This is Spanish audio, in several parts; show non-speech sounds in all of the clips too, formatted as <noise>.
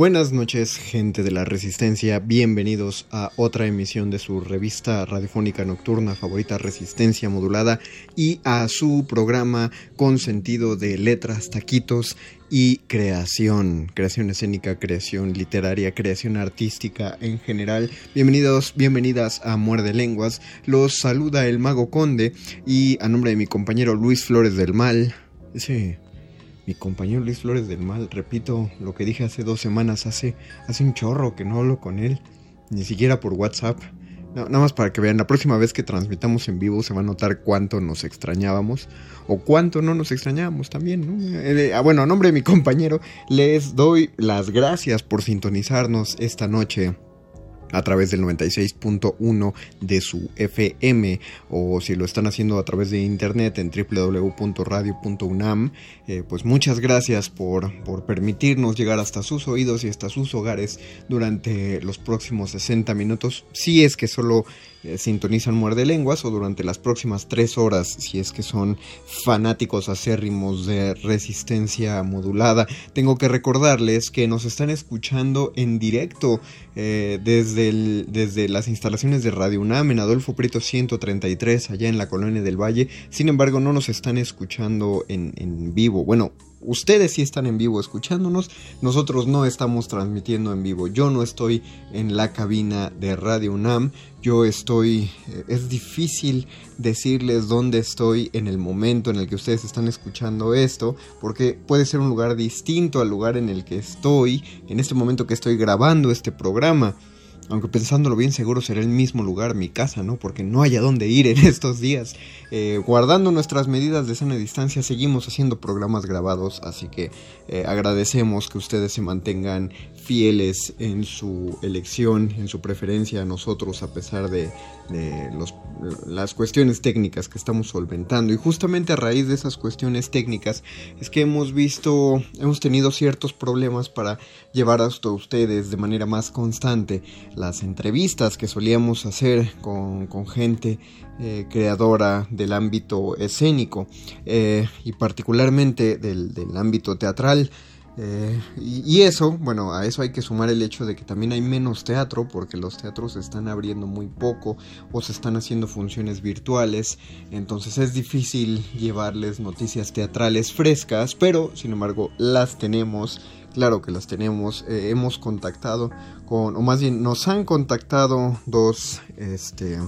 Buenas noches, gente de la Resistencia. Bienvenidos a otra emisión de su revista radiofónica nocturna favorita Resistencia Modulada y a su programa con sentido de letras, taquitos y creación, creación escénica, creación literaria, creación artística en general. Bienvenidos, bienvenidas a Muerde Lenguas. Los saluda el Mago Conde y a nombre de mi compañero Luis Flores del Mal. Ese mi compañero Luis Flores del Mal, repito lo que dije hace dos semanas, hace, hace un chorro que no hablo con él, ni siquiera por WhatsApp. nada más para que vean, la próxima vez que transmitamos en vivo se va a notar cuánto nos extrañábamos o cuánto no nos extrañábamos también. ¿no? Eh, ah, bueno, a nombre de mi compañero, les doy las gracias por sintonizarnos esta noche a través del 96.1 de su FM o si lo están haciendo a través de internet en www.radio.unam eh, pues muchas gracias por, por permitirnos llegar hasta sus oídos y hasta sus hogares durante los próximos 60 minutos si es que solo sintonizan Muerde Lenguas o durante las próximas tres horas si es que son fanáticos acérrimos de resistencia modulada. Tengo que recordarles que nos están escuchando en directo eh, desde, desde las instalaciones de Radio UNAM en Adolfo Prieto 133 allá en la colonia del Valle. Sin embargo no nos están escuchando en, en vivo. Bueno, ustedes sí están en vivo escuchándonos, nosotros no estamos transmitiendo en vivo. Yo no estoy en la cabina de Radio UNAM, yo estoy, eh, es difícil decirles dónde estoy en el momento en el que ustedes están escuchando esto, porque puede ser un lugar distinto al lugar en el que estoy, en este momento que estoy grabando este programa. Aunque pensándolo bien, seguro será el mismo lugar, mi casa, ¿no? Porque no hay a dónde ir en <laughs> estos días. Eh, guardando nuestras medidas de sana distancia, seguimos haciendo programas grabados, así que eh, agradecemos que ustedes se mantengan fieles en su elección, en su preferencia a nosotros, a pesar de, las cuestiones técnicas que estamos solventando. Y justamente a raíz de esas cuestiones técnicas es que hemos visto, hemos tenido ciertos problemas para llevar hasta ustedes de manera más constante las entrevistas que solíamos hacer con, gente eh, creadora del ámbito escénico eh, y particularmente del, del ámbito teatral. Eh, y, eso, bueno, a eso hay que sumar el hecho de que también hay menos teatro porque los teatros se están abriendo muy poco o se están haciendo funciones virtuales, entonces es difícil llevarles noticias teatrales frescas, pero sin embargo las tenemos, claro que las tenemos, eh, hemos contactado con, o más bien nos han contactado dos, este,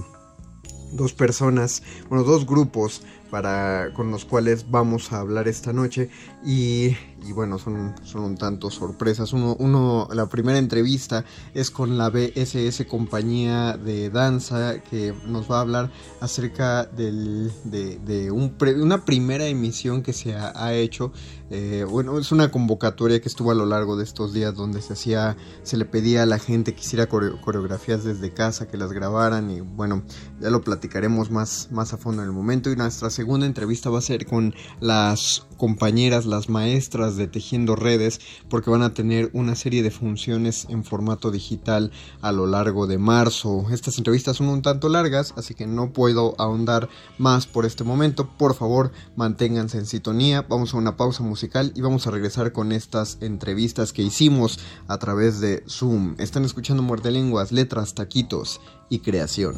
dos personas, bueno, dos grupos para, con los cuales vamos a hablar esta noche y, bueno, son, son un tanto sorpresas. Uno, uno, la primera entrevista es con la BSS compañía de danza que nos va a hablar acerca del, de, un una primera emisión que se ha, hecho Eh, bueno, es una convocatoria que estuvo a lo largo de estos días donde se hacía, se le pedía a la gente que hiciera coreografías desde casa, que las grabaran y bueno, ya lo platicaremos más, más a fondo en el momento. Y nuestra segunda entrevista va a ser con las compañeras, las maestras de Tejiendo Redes, porque van a tener una serie de funciones en formato digital a lo largo de marzo. Estas entrevistas son un tanto largas, así que no puedo ahondar más por este momento. Por favor, manténganse en sintonía. Vamos a una pausa musical y vamos a regresar con estas entrevistas que hicimos a través de Zoom. Están escuchando Muerte Lenguas, letras, taquitos y creación.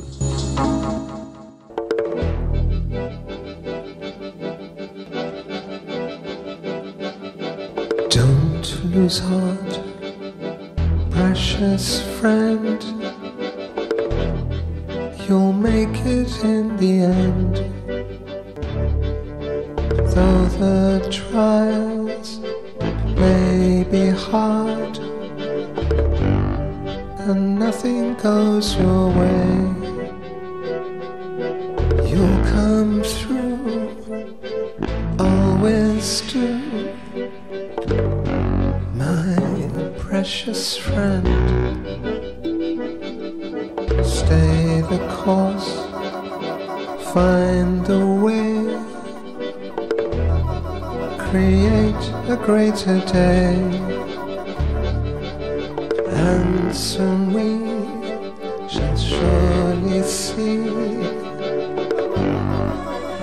Don't heart, precious friend. You'll make it in the end. Though the trials may be hard and nothing goes your way, precious friend. Stay the course, find a way create a greater day. And soon we shall surely see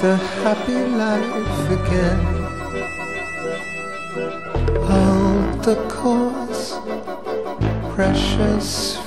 the happy life again. Hold the course, precious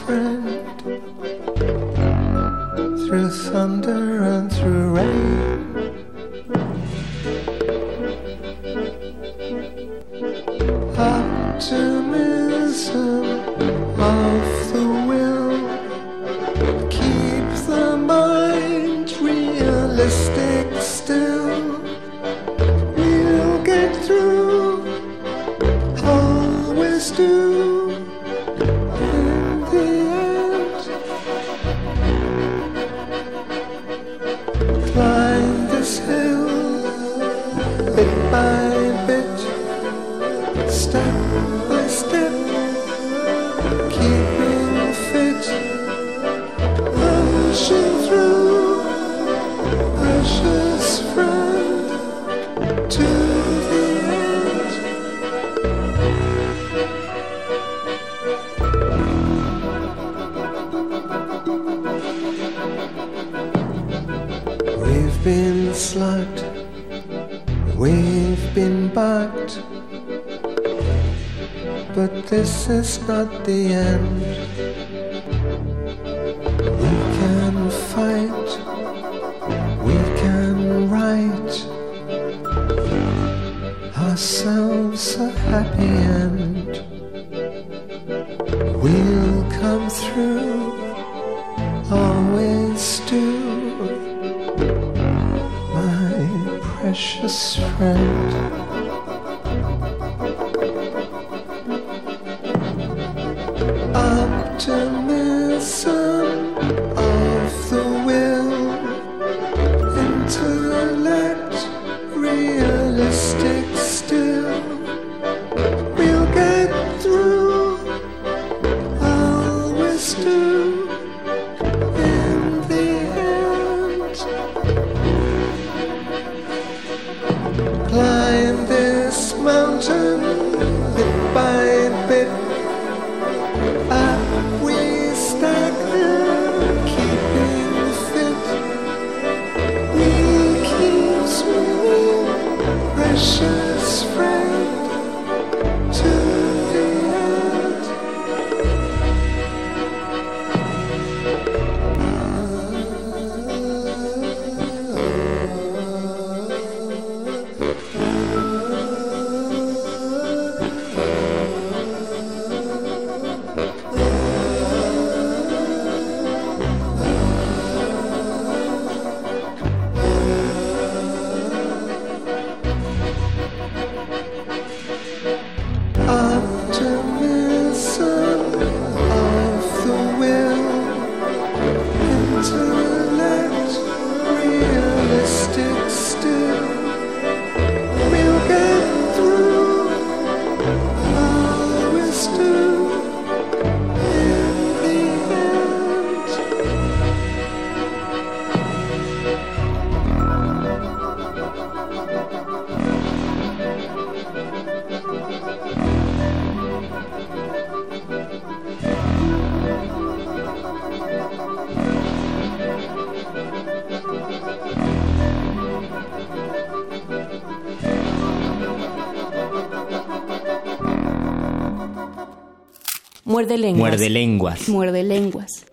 Muerde lenguas. Muerde lenguas. Muerde lenguas.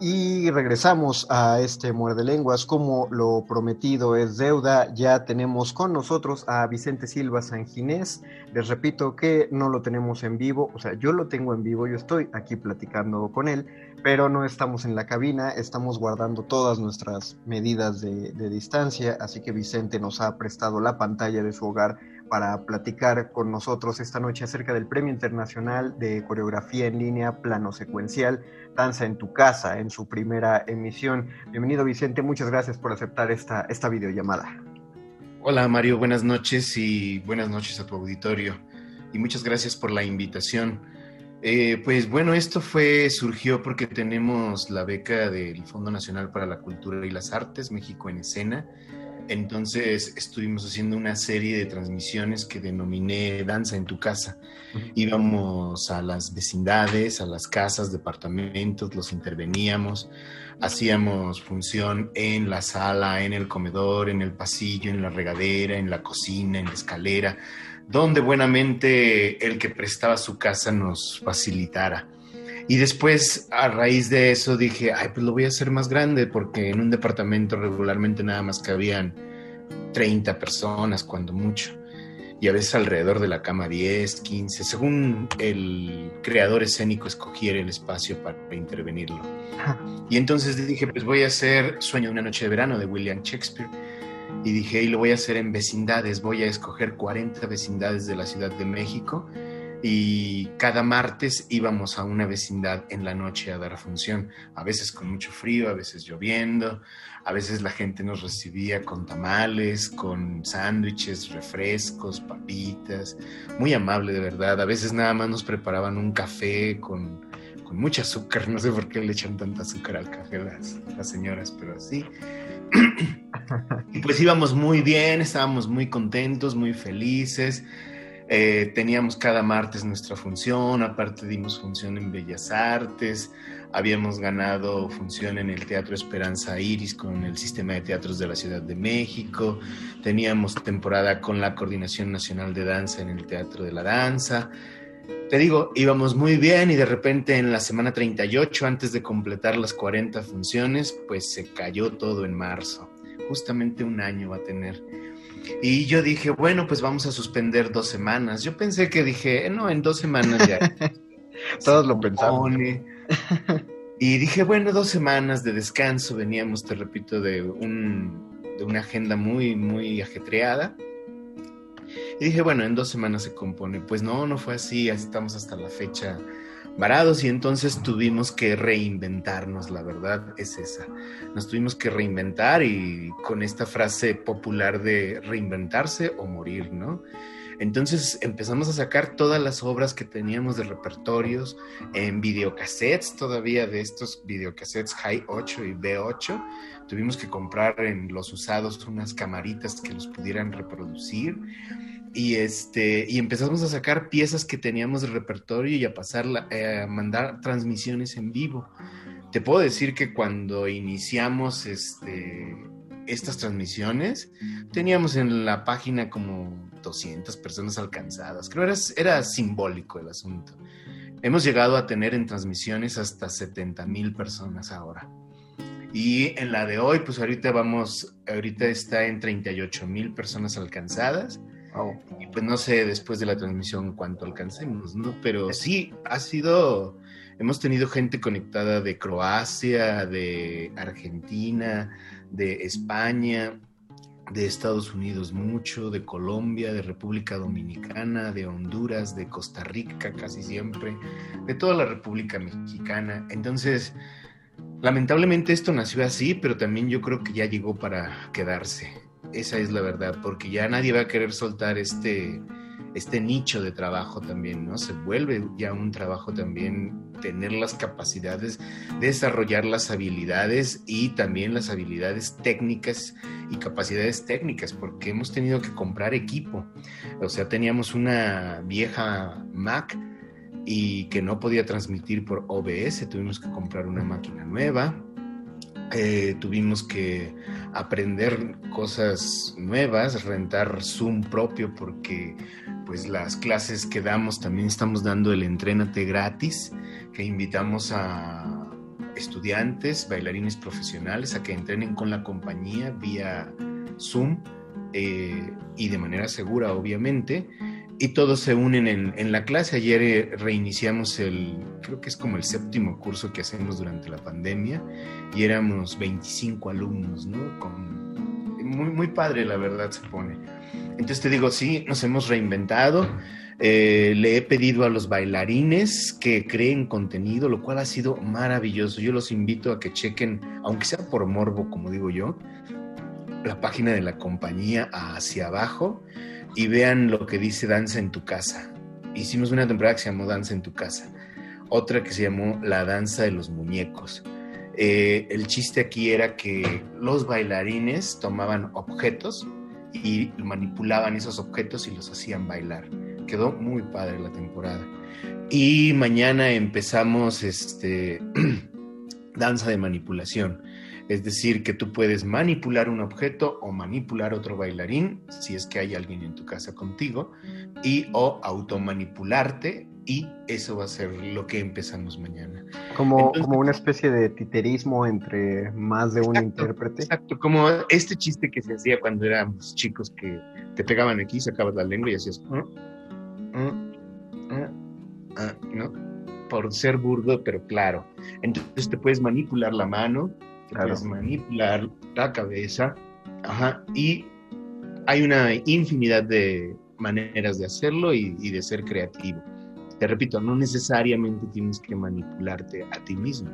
Y regresamos a este muerde lenguas. Como lo prometido es deuda, ya tenemos con nosotros a Vicente Silva Sanginés. Les repito que no lo tenemos en vivo, o sea, yo lo tengo en vivo, yo estoy aquí platicando con él, pero no estamos en la cabina, estamos guardando todas nuestras medidas de, de distancia, así que Vicente nos ha prestado la pantalla de su hogar para platicar con nosotros esta noche acerca del Premio Internacional de Coreografía en Línea Plano Secuencial, Danza en tu Casa, en su primera emisión. Bienvenido Vicente, muchas gracias por aceptar esta, esta videollamada. Hola Mario, buenas noches y buenas noches a tu auditorio y muchas gracias por la invitación. Eh, pues bueno, esto fue, surgió porque tenemos la beca del Fondo Nacional para la Cultura y las Artes, México en Escena, entonces estuvimos haciendo una serie de transmisiones que denominé Danza en tu casa. Íbamos a las vecindades, a las casas, departamentos, los interveníamos, hacíamos función en la sala, en el comedor, en el pasillo, en la regadera, en la cocina, en la escalera, donde buenamente el que prestaba su casa nos facilitara. Y después, a raíz de eso, dije, ay, pues lo voy a hacer más grande, porque en un departamento regularmente nada más cabían 30 personas, cuando mucho. Y a veces alrededor de la cama 10, 15, según el creador escénico escogiera el espacio para intervenirlo. Y entonces dije, pues voy a hacer Sueño de una noche de verano de William Shakespeare. Y dije, y lo voy a hacer en vecindades, voy a escoger 40 vecindades de la Ciudad de México y cada martes íbamos a una vecindad en la noche a dar función, a veces con mucho frío, a veces lloviendo, a veces la gente nos recibía con tamales, con sándwiches, refrescos, papitas, muy amable de verdad, a veces nada más nos preparaban un café con, con mucho azúcar, no sé por qué le echan tanta azúcar al café las, las señoras, pero así. <laughs> y pues íbamos muy bien, estábamos muy contentos, muy felices. Eh, teníamos cada martes nuestra función, aparte dimos función en Bellas Artes, habíamos ganado función en el Teatro Esperanza Iris con el Sistema de Teatros de la Ciudad de México, teníamos temporada con la Coordinación Nacional de Danza en el Teatro de la Danza. Te digo, íbamos muy bien y de repente en la semana 38, antes de completar las 40 funciones, pues se cayó todo en marzo. Justamente un año va a tener. Y yo dije, bueno, pues vamos a suspender dos semanas. Yo pensé que dije, no, en dos semanas ya. <laughs> Todos lo pensamos. y dije, bueno, dos semanas de descanso. Veníamos, te repito, de, un, de una agenda muy, muy ajetreada. Y dije, bueno, en dos semanas se compone. Pues no, no fue así. Estamos hasta la fecha varados y entonces tuvimos que reinventarnos, la verdad es esa. Nos tuvimos que reinventar y con esta frase popular de reinventarse o morir, ¿no? Entonces empezamos a sacar todas las obras que teníamos de repertorios en videocassettes, todavía de estos videocassettes High 8 y B8. Tuvimos que comprar en los usados unas camaritas que los pudieran reproducir y este y empezamos a sacar piezas que teníamos de repertorio y a pasar eh, a mandar transmisiones en vivo. Te puedo decir que cuando iniciamos este estas transmisiones teníamos en la página como 200 personas alcanzadas. Creo era, era simbólico el asunto. Hemos llegado a tener en transmisiones hasta 70 mil personas ahora. Y en la de hoy, pues ahorita vamos, ahorita está en 38 mil personas alcanzadas y pues no sé después de la transmisión cuánto alcancemos, ¿no? Pero sí, ha sido, hemos tenido gente conectada de Croacia, de Argentina, de España, de Estados Unidos mucho, de Colombia, de República Dominicana, de Honduras, de Costa Rica casi siempre, de toda la República Mexicana. Entonces, lamentablemente esto nació así, pero también yo creo que ya llegó para quedarse. Esa es la verdad, porque ya nadie va a querer soltar este, este nicho de trabajo también, ¿no? Se vuelve ya un trabajo también tener las capacidades, desarrollar las habilidades y también las habilidades técnicas y capacidades técnicas, porque hemos tenido que comprar equipo. O sea, teníamos una vieja Mac y que no podía transmitir por OBS, tuvimos que comprar una máquina nueva Eh, tuvimos que aprender cosas nuevas, rentar Zoom propio porque pues las clases que damos también estamos dando el entrénate gratis, que invitamos a estudiantes, bailarines profesionales a que entrenen con la compañía vía Zoom eh, y de manera segura, obviamente. Y todos se unen en, la clase. Ayer eh, reiniciamos el, creo que es como el séptimo curso que hacemos durante la pandemia y éramos 25 alumnos, ¿no? Muy, muy padre, la verdad, se pone. Entonces te digo, sí, nos hemos reinventado. Eh, le he pedido a los bailarines que creen contenido, lo cual ha sido maravilloso. Yo los invito a que chequen, aunque sea por morbo, como digo yo, la página de la compañía hacia abajo y vean lo que dice Danza en tu casa. Hicimos una temporada que se llamó Danza en tu casa, otra que se llamó La Danza de los Muñecos. Eh, el chiste aquí era que los bailarines tomaban objetos y manipulaban esos objetos y los hacían bailar. Quedó muy padre la temporada. Y mañana empezamos este <clears throat> danza de manipulación. Es decir, que tú puedes manipular un objeto o manipular otro bailarín, si es que hay alguien en tu casa contigo, y o automanipularte, y eso va a ser lo que empezamos mañana. Como, como una especie de titerismo entre más de un intérprete. Exacto, como este chiste que se hacía cuando éramos chicos que te pegaban aquí, sacabas la lengua y hacías... Ah, ah, ah", ¿no? Por ser burdo, pero claro. Entonces te puedes manipular la mano, puedes manipular la cabeza, y hay una infinidad de maneras de hacerlo y, de ser creativo. Te repito, no necesariamente tienes que manipularte a ti mismo.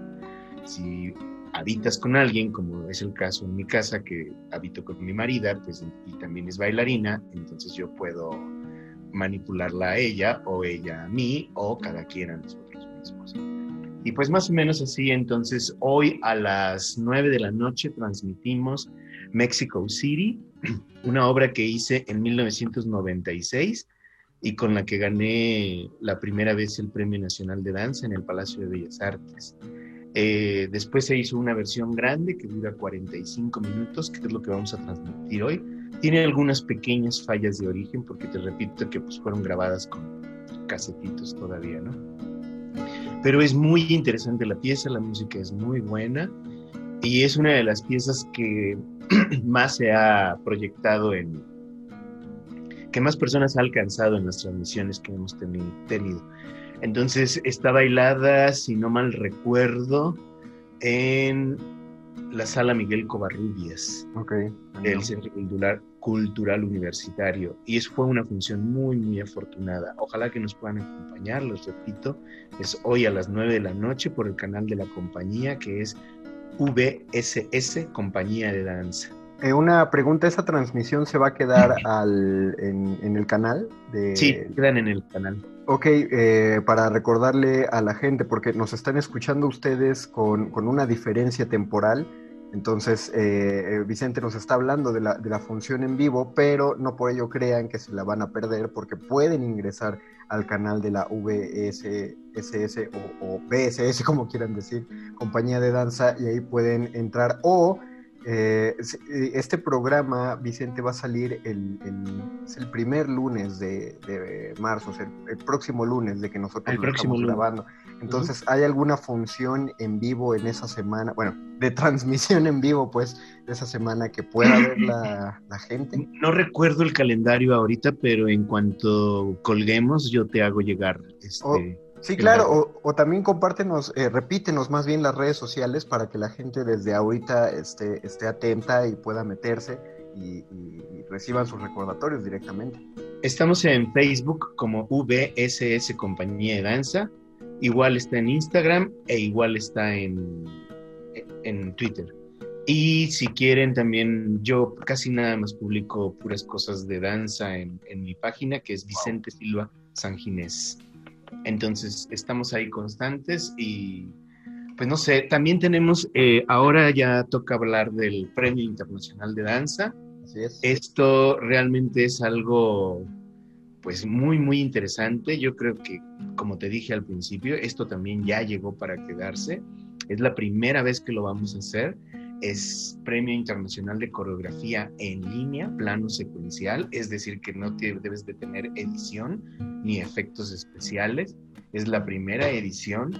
Si habitas con alguien, como es el caso en mi casa, que habito con mi marida, pues y también es bailarina, entonces yo puedo manipularla a ella o ella a mí o cada quien a nosotros mismos. Y pues más o menos así, entonces hoy a las 9 de la noche transmitimos Mexico City, <clears throat> una obra que hice en 1996 y con la que gané la primera vez el Premio Nacional de Danza en el Palacio de Bellas Artes. Eh, después se hizo una versión grande que dura 45 minutos, que es lo que vamos a transmitir hoy. Tiene algunas pequeñas fallas de origen, porque te repito que pues, fueron grabadas con casetitos todavía, ¿no? Pero es muy interesante la pieza, la música es muy buena y es una de las piezas que <clears throat> más se ha proyectado en, que más personas ha alcanzado en las transmisiones que hemos tenido. Entonces está bailada, si no mal recuerdo, en la sala Miguel Covarrubias del Centro Cultural, Cultural Universitario. Y eso fue una función muy, muy afortunada. Ojalá que nos puedan acompañar, les repito, es hoy a las 9 de la noche por el canal de la compañía que es VSS, Compañía de Danza. Eh, una pregunta, ¿esa transmisión se va a quedar <clears throat> al, en, el canal? De... Sí, quedan en el canal. Ok, eh, para recordarle a la gente, porque nos están escuchando ustedes con, con una diferencia temporal, entonces, eh, eh, Vicente nos está hablando de la, de la, función en vivo, pero no por ello crean que se la van a perder, porque pueden ingresar al canal de la VSSS o, o como quieran decir, compañía de danza, y ahí pueden entrar. O eh, este programa, Vicente, va a salir el, el primer lunes de, marzo, o sea, el, próximo lunes de que nosotros lo estamos grabando. Entonces, ¿hay alguna función en vivo en esa semana? Bueno, de transmisión en vivo, pues, de esa semana que pueda ver la, <clears throat> gente. No recuerdo el calendario ahorita, pero en cuanto colguemos, yo te hago llegar. Este, sí, claro, o, también compártenos, eh, repítenos más bien las redes sociales para que la gente desde ahorita esté, esté atenta y pueda meterse y, y reciban sus recordatorios directamente. Estamos en Facebook como VSS Compañía de Danza igual está en Instagram e igual está en, en Twitter. Y si quieren también, yo casi nada más publico puras cosas de danza en, mi página, que es Vicente Silva San Ginés. Entonces, estamos ahí constantes y, pues no sé, también tenemos, eh, ahora ya toca hablar del Premio Internacional de Danza. Así es. Esto realmente es algo pues muy, muy interesante. Yo creo que, como te dije al principio, esto también ya llegó para quedarse. Es la primera vez que lo vamos a hacer es Premio Internacional de Coreografía en línea, plano secuencial, es decir, que no debes de tener edición ni efectos especiales. Es la primera edición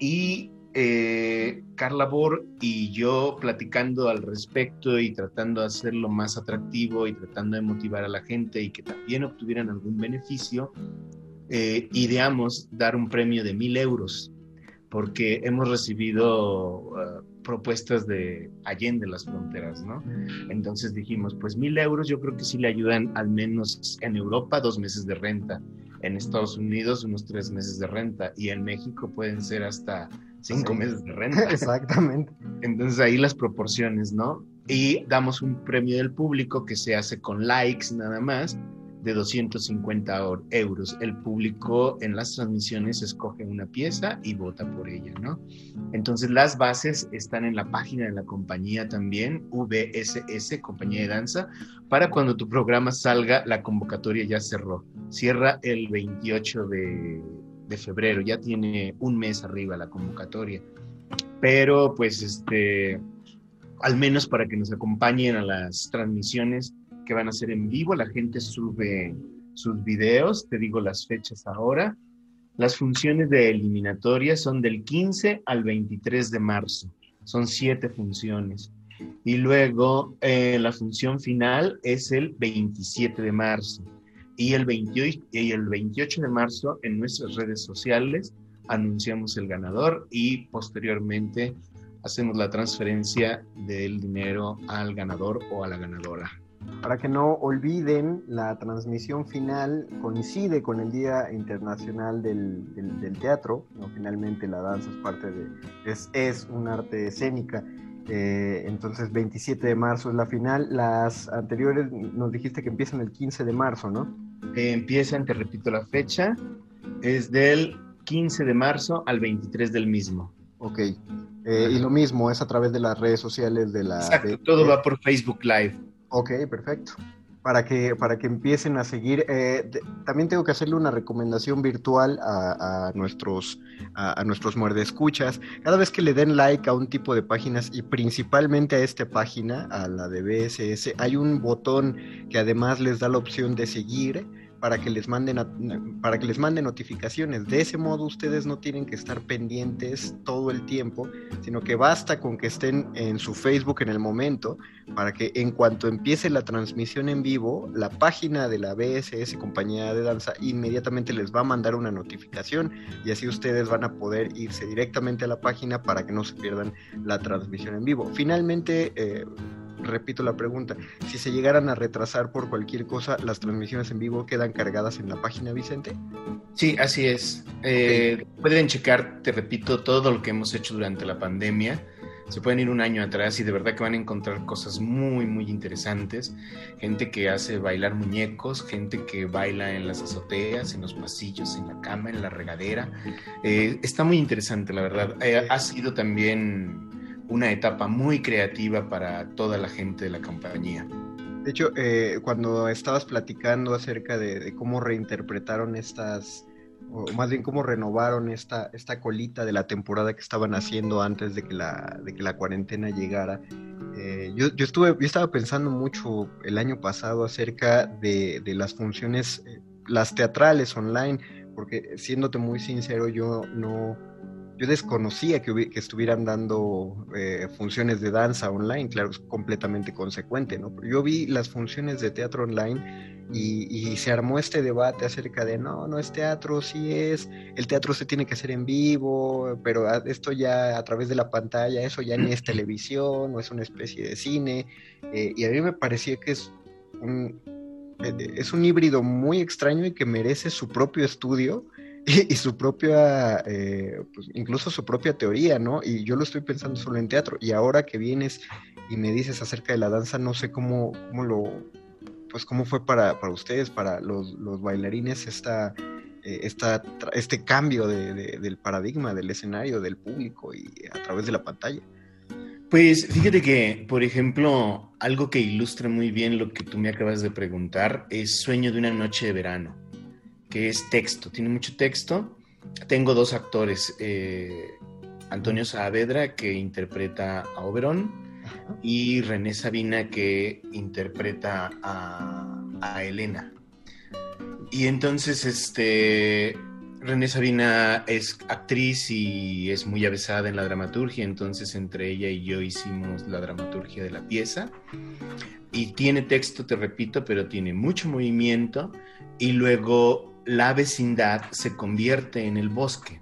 y eh, Carla Bor y yo platicando al respecto y tratando de hacerlo más atractivo y tratando de motivar a la gente y que también obtuvieran algún beneficio, eh, ideamos dar un premio de mil euros porque hemos recibido uh, propuestas de Allende las fronteras, ¿no? Entonces dijimos, pues mil euros yo creo que sí le ayudan al menos en Europa dos meses de renta, en Estados Unidos unos tres meses de renta y en México pueden ser hasta cinco meses de <laughs> renta. Exactamente. Entonces ahí las proporciones, ¿no? Y damos un premio del público que se hace con likes nada más de 250 euros. El público en las transmisiones escoge una pieza y vota por ella, ¿no? Entonces las bases están en la página de la compañía también, VSS, Compañía de Danza, para cuando tu programa salga, la convocatoria ya cerró. Cierra el 28 de, febrero, ya tiene un mes arriba la convocatoria. Pero pues este, al menos para que nos acompañen a las transmisiones, que van a ser en vivo. La gente sube sus videos, te digo las fechas ahora. Las funciones de eliminatoria son del 15 al 23 de marzo. Son siete funciones. Y luego eh, la función final es el 27 de marzo. Y el, 28, y el 28 de marzo en nuestras redes sociales anunciamos el ganador y posteriormente hacemos la transferencia del dinero al ganador o a la ganadora. Para que no olviden, la transmisión final coincide con el Día Internacional del, del, Teatro. ¿no? Finalmente la danza es parte de, es, es un arte escénica. Eh, entonces 27 de marzo es la final. Las anteriores nos dijiste que empiezan el 15 de marzo, ¿no? Eh, empiezan, te repito la fecha, es del 15 de marzo al 23 del mismo. Ok. Eh, y lo mismo, es a través de las redes sociales de la... Exacto, todo va por Facebook Live. Ok, perfecto. Para que, para que empiecen a seguir. Eh, también tengo que hacerle una recomendación virtual a, nuestros, a, a, nuestros muerdescuchas. Cada vez que le den like a un tipo de páginas y principalmente a esta página, a la de BSS, hay un botón que además les da la opción de seguir para que les manden para que les manden notificaciones. De ese modo ustedes no tienen que estar pendientes todo el tiempo, sino que basta con que estén en su Facebook en el momento para que en cuanto empiece la transmisión en vivo, la página de la BSS compañía de danza inmediatamente les va a mandar una notificación y así ustedes van a poder irse directamente a la página para que no se pierdan la transmisión en vivo. Finalmente eh, repito la pregunta, si se llegaran a retrasar por cualquier cosa, ¿las transmisiones en vivo quedan cargadas en la página, Vicente? Sí, así es. Eh, pueden checar, te repito, todo lo que hemos hecho durante la pandemia. Se pueden ir un año atrás y de verdad que van a encontrar cosas muy, muy interesantes. Gente que hace bailar muñecos, gente que baila en las azoteas, en los pasillos, en la cama, en la regadera. Eh, está muy interesante, la verdad. Eh, ha sido también una etapa muy creativa para toda la gente de la compañía. De hecho, eh, cuando estabas platicando acerca de, cómo reinterpretaron estas, o más bien cómo renovaron esta, esta colita de la temporada que estaban haciendo antes de que la, de que la cuarentena llegara, eh, yo, yo, estuve, yo estaba pensando mucho el año pasado acerca de, de las funciones, eh, las teatrales online, porque siéndote muy sincero, yo no yo desconocía que, que estuvieran dando eh, funciones de danza online, claro, es completamente consecuente, ¿no? Pero yo vi las funciones de teatro online y, se armó este debate acerca de, no, no es teatro, sí es, el teatro se tiene que hacer en vivo, pero esto ya a través de la pantalla, eso ya ni es <clears throat> televisión, no es una especie de cine, eh, y a mí me parecía que es un, eh, es un híbrido muy extraño y que merece su propio estudio <laughs> y, su propia, eh, pues incluso su propia teoría, ¿no? Y yo lo estoy pensando solo en teatro. Y ahora que vienes y me dices acerca de la danza, no sé cómo, cómo lo, pues cómo fue para, para ustedes, para los, los bailarines, esta, eh, esta, este cambio de, del paradigma, del escenario, del público y a través de la pantalla. Pues fíjate que, por ejemplo, algo que ilustra muy bien lo que tú me acabas de preguntar es Sueño de una noche de verano que es texto, tiene mucho texto. Tengo dos actores, eh, Antonio Saavedra, que interpreta a Oberón, y René Sabina que interpreta a, a Elena. Y entonces, este, René Sabina es actriz y es muy avesada en la dramaturgia, entonces entre ella y yo hicimos la dramaturgia de la pieza. Y tiene texto, te repito, pero tiene mucho movimiento y luego la vecindad se convierte en el bosque.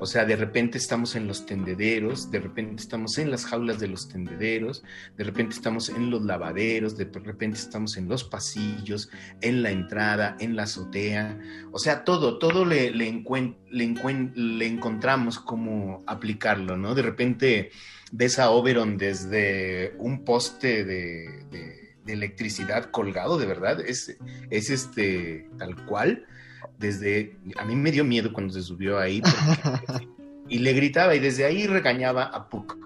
O sea, de repente estamos en los tendederos, de repente estamos en las jaulas de los tendederos, de repente estamos en los lavaderos, de repente estamos en los pasillos, en la entrada, en la azotea. O sea, todo, todo le, le, le, encontramos cómo aplicarlo, ¿no? De repente ves a Oberon desde un poste de, de, de electricidad colgado, de verdad, es, es este tal cual desde, a mí me dio miedo cuando se subió ahí <laughs> y le gritaba y desde ahí regañaba a Puck.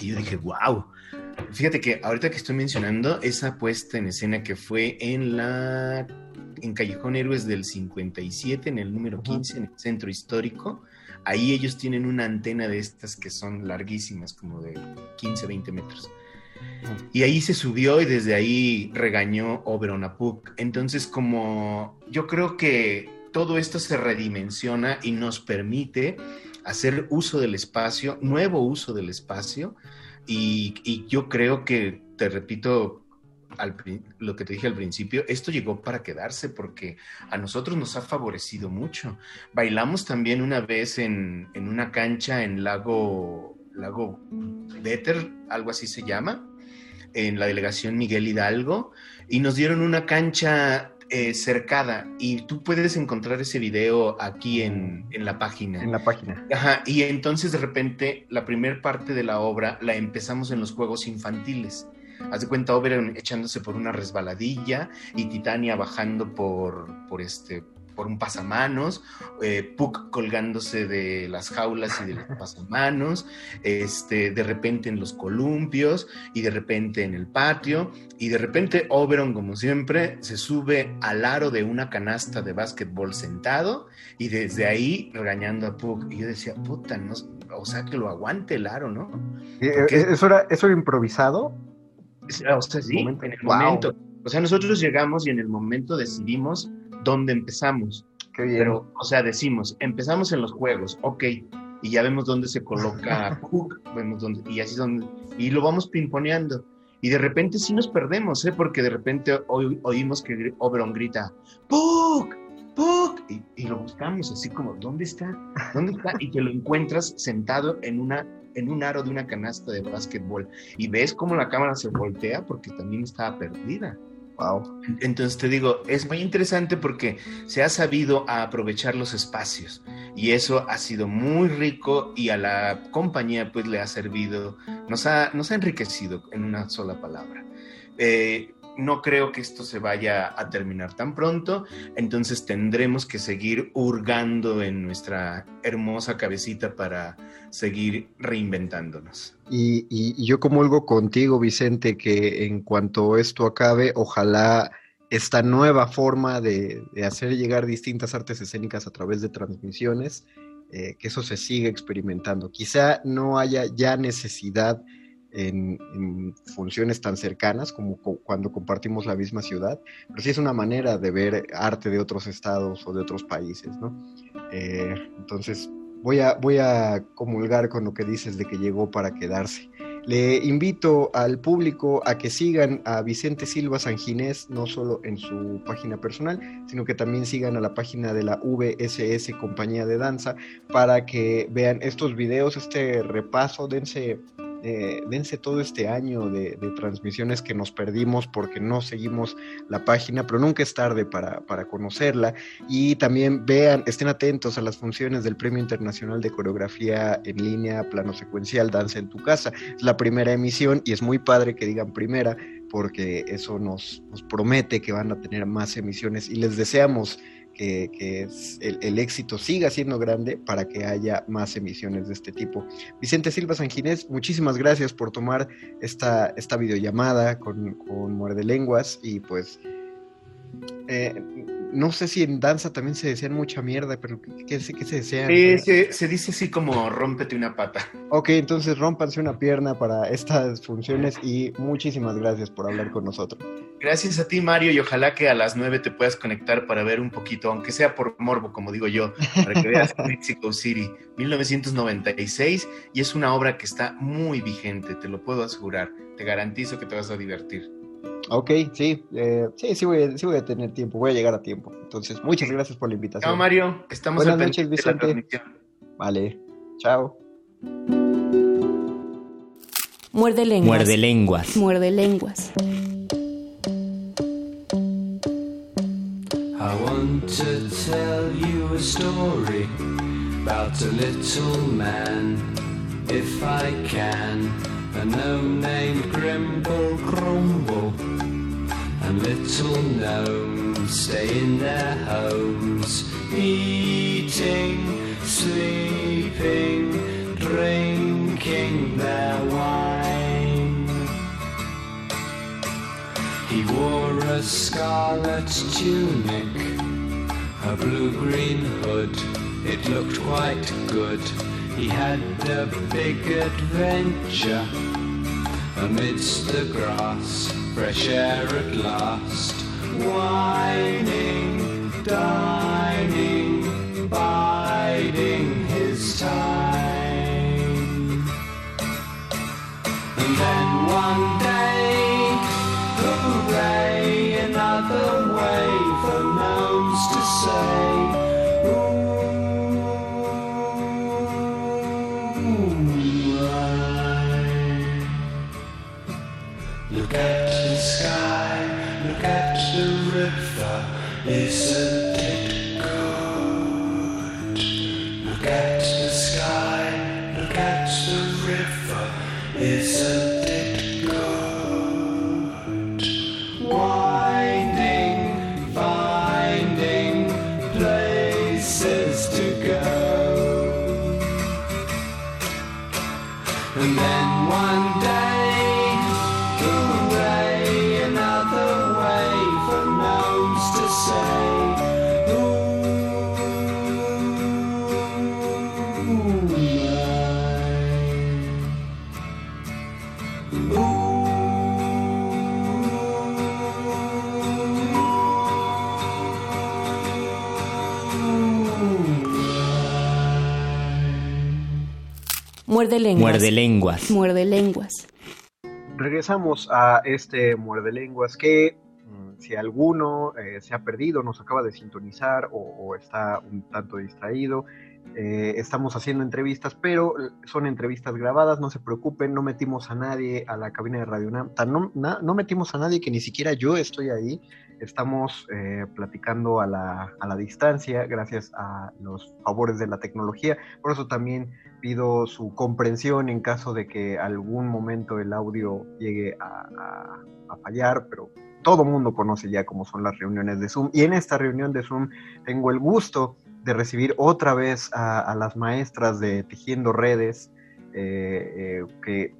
Y yo dije, wow. Fíjate que ahorita que estoy mencionando esa puesta en escena que fue en la en Callejón Héroes del 57, en el número 15, en el centro histórico, ahí ellos tienen una antena de estas que son larguísimas, como de 15, 20 metros. Y ahí se subió y desde ahí regañó Oberon a Puck. Entonces, como yo creo que todo esto se redimensiona y nos permite hacer uso del espacio, nuevo uso del espacio. Y, yo creo que, te repito, lo que te dije al principio, esto llegó para quedarse porque a nosotros nos ha favorecido mucho. Bailamos también una vez en, en una cancha en Lago, Lago Better, algo así se llama, en la delegación Miguel Hidalgo y nos dieron una cancha eh, cercada y tú puedes encontrar ese video aquí en, en, la página. En la página. Ajá, y entonces de repente la primera parte de la obra la empezamos en los juegos infantiles. Haz de cuenta Oberon echándose por una resbaladilla y Titania bajando por, por este por un pasamanos, eh, Puck colgándose de las jaulas y de los <laughs> pasamanos, este, de repente en los columpios y de repente en el patio y de repente Oberon, como siempre, se sube al aro de una canasta de básquetbol sentado y desde ahí regañando a Puck. Y yo decía, puta, no, o sea, que lo aguante el aro, ¿no? Eh, ¿Eso, era, ¿Eso era improvisado? O sea, sí, en el momento. O sea, nosotros llegamos y en el momento decidimos dónde empezamos. Pero, o sea, decimos, empezamos en los juegos, ok, y ya vemos dónde se coloca <laughs> Puck, vemos dónde, y así donde, y lo vamos pimponeando. Y de repente sí nos perdemos, ¿eh? Porque de repente oímos que Oberon grita, ¡Puck! ¡Puck! Y, y, lo buscamos así como, ¿dónde está? ¿Dónde está? Y te lo encuentras sentado en, una, en un aro de una canasta de básquetbol. Y ves cómo la cámara se voltea porque también estaba perdida. Wow. Entonces te digo, es muy interesante porque se ha sabido aprovechar los espacios y eso ha sido muy rico y a la compañía pues le ha servido, nos ha, nos ha enriquecido en una sola palabra. Eh, no creo que esto se vaya a terminar tan pronto, entonces tendremos que seguir hurgando en nuestra hermosa cabecita para seguir reinventándonos. Y, y, yo comulgo contigo, Vicente, que en cuanto esto acabe, ojalá esta nueva forma de, hacer llegar distintas artes escénicas a través de transmisiones, eh, que eso se siga experimentando. Quizá no haya ya necesidad en, funciones tan cercanas como cuando compartimos la misma ciudad, pero sí es una manera de ver arte de otros estados o de otros países, ¿no? Eh, entonces, voy a, voy a comulgar con lo que dices de que llegó para quedarse. Le invito al público a que sigan a Vicente Silva Sanginés, no solo en su página personal, sino que también sigan a la página de la VSS Compañía de Danza para que vean estos videos, este repaso, dense eh, dense todo este año de, transmisiones que nos perdimos porque no seguimos la página, pero nunca es tarde para, conocerla. Y también vean, estén atentos a las funciones del Premio Internacional de Coreografía en línea, plano secuencial, Danza en tu casa. Es la primera emisión y es muy padre que digan primera porque eso nos promete que van a tener más emisiones y les deseamos que, el, éxito siga siendo grande para que haya más emisiones de este tipo. Vicente Silva Sanginés, muchísimas gracias por tomar esta, esta videollamada con, Muerde Lenguas y pues eh, no sé si en danza también se desean mucha mierda, pero ¿qué, se desean? se, se, dice así como rómpete una pata. Ok, entonces rómpanse una pierna para estas funciones y muchísimas gracias por hablar con nosotros. Gracias a ti, Mario, y ojalá que a las nueve te puedas conectar para ver un poquito, aunque sea por morbo, como digo yo, para que veas <laughs> Mexico City, 1996, y es una obra que está muy vigente, te lo puedo asegurar. Te garantizo que te vas a divertir. Ok, sí, eh, sí, sí voy, sí voy a tener tiempo, voy a llegar a tiempo. Entonces, muchas gracias por la invitación. Chao, Mario, estamos Buenas noches, Vicente. Vale, chao. Muerde lenguas. Muerde lenguas. Muerde lenguas. I want to tell you a story about a little man, if I can. A gnome named Grimble Grumble, and little gnomes stay in their homes, eating, sleeping, drinking their wine. He wore a scarlet tunic, a blue-green hood. It looked quite good. He had a big adventure amidst the grass, fresh air at last, whining, dining, Muerde lenguas. Muerde lenguas. Muerde lenguas. Regresamos a este muerde lenguas que mm, si alguno eh, se ha perdido, nos acaba de sintonizar o, o está un tanto distraído, eh, estamos haciendo entrevistas, pero son entrevistas grabadas, no se preocupen, no metimos a nadie a la cabina de Radio tan no, na- no metimos a nadie que ni siquiera yo estoy ahí, estamos eh, platicando a la, a la distancia gracias a los favores de la tecnología, por eso también pido su comprensión en caso de que algún momento el audio llegue a, a- a fallar, pero todo mundo conoce ya cómo son las reuniones de Zoom. Y en esta reunión de Zoom tengo el gusto de recibir otra vez a, a las maestras de Tejiendo Redes, eh, eh, que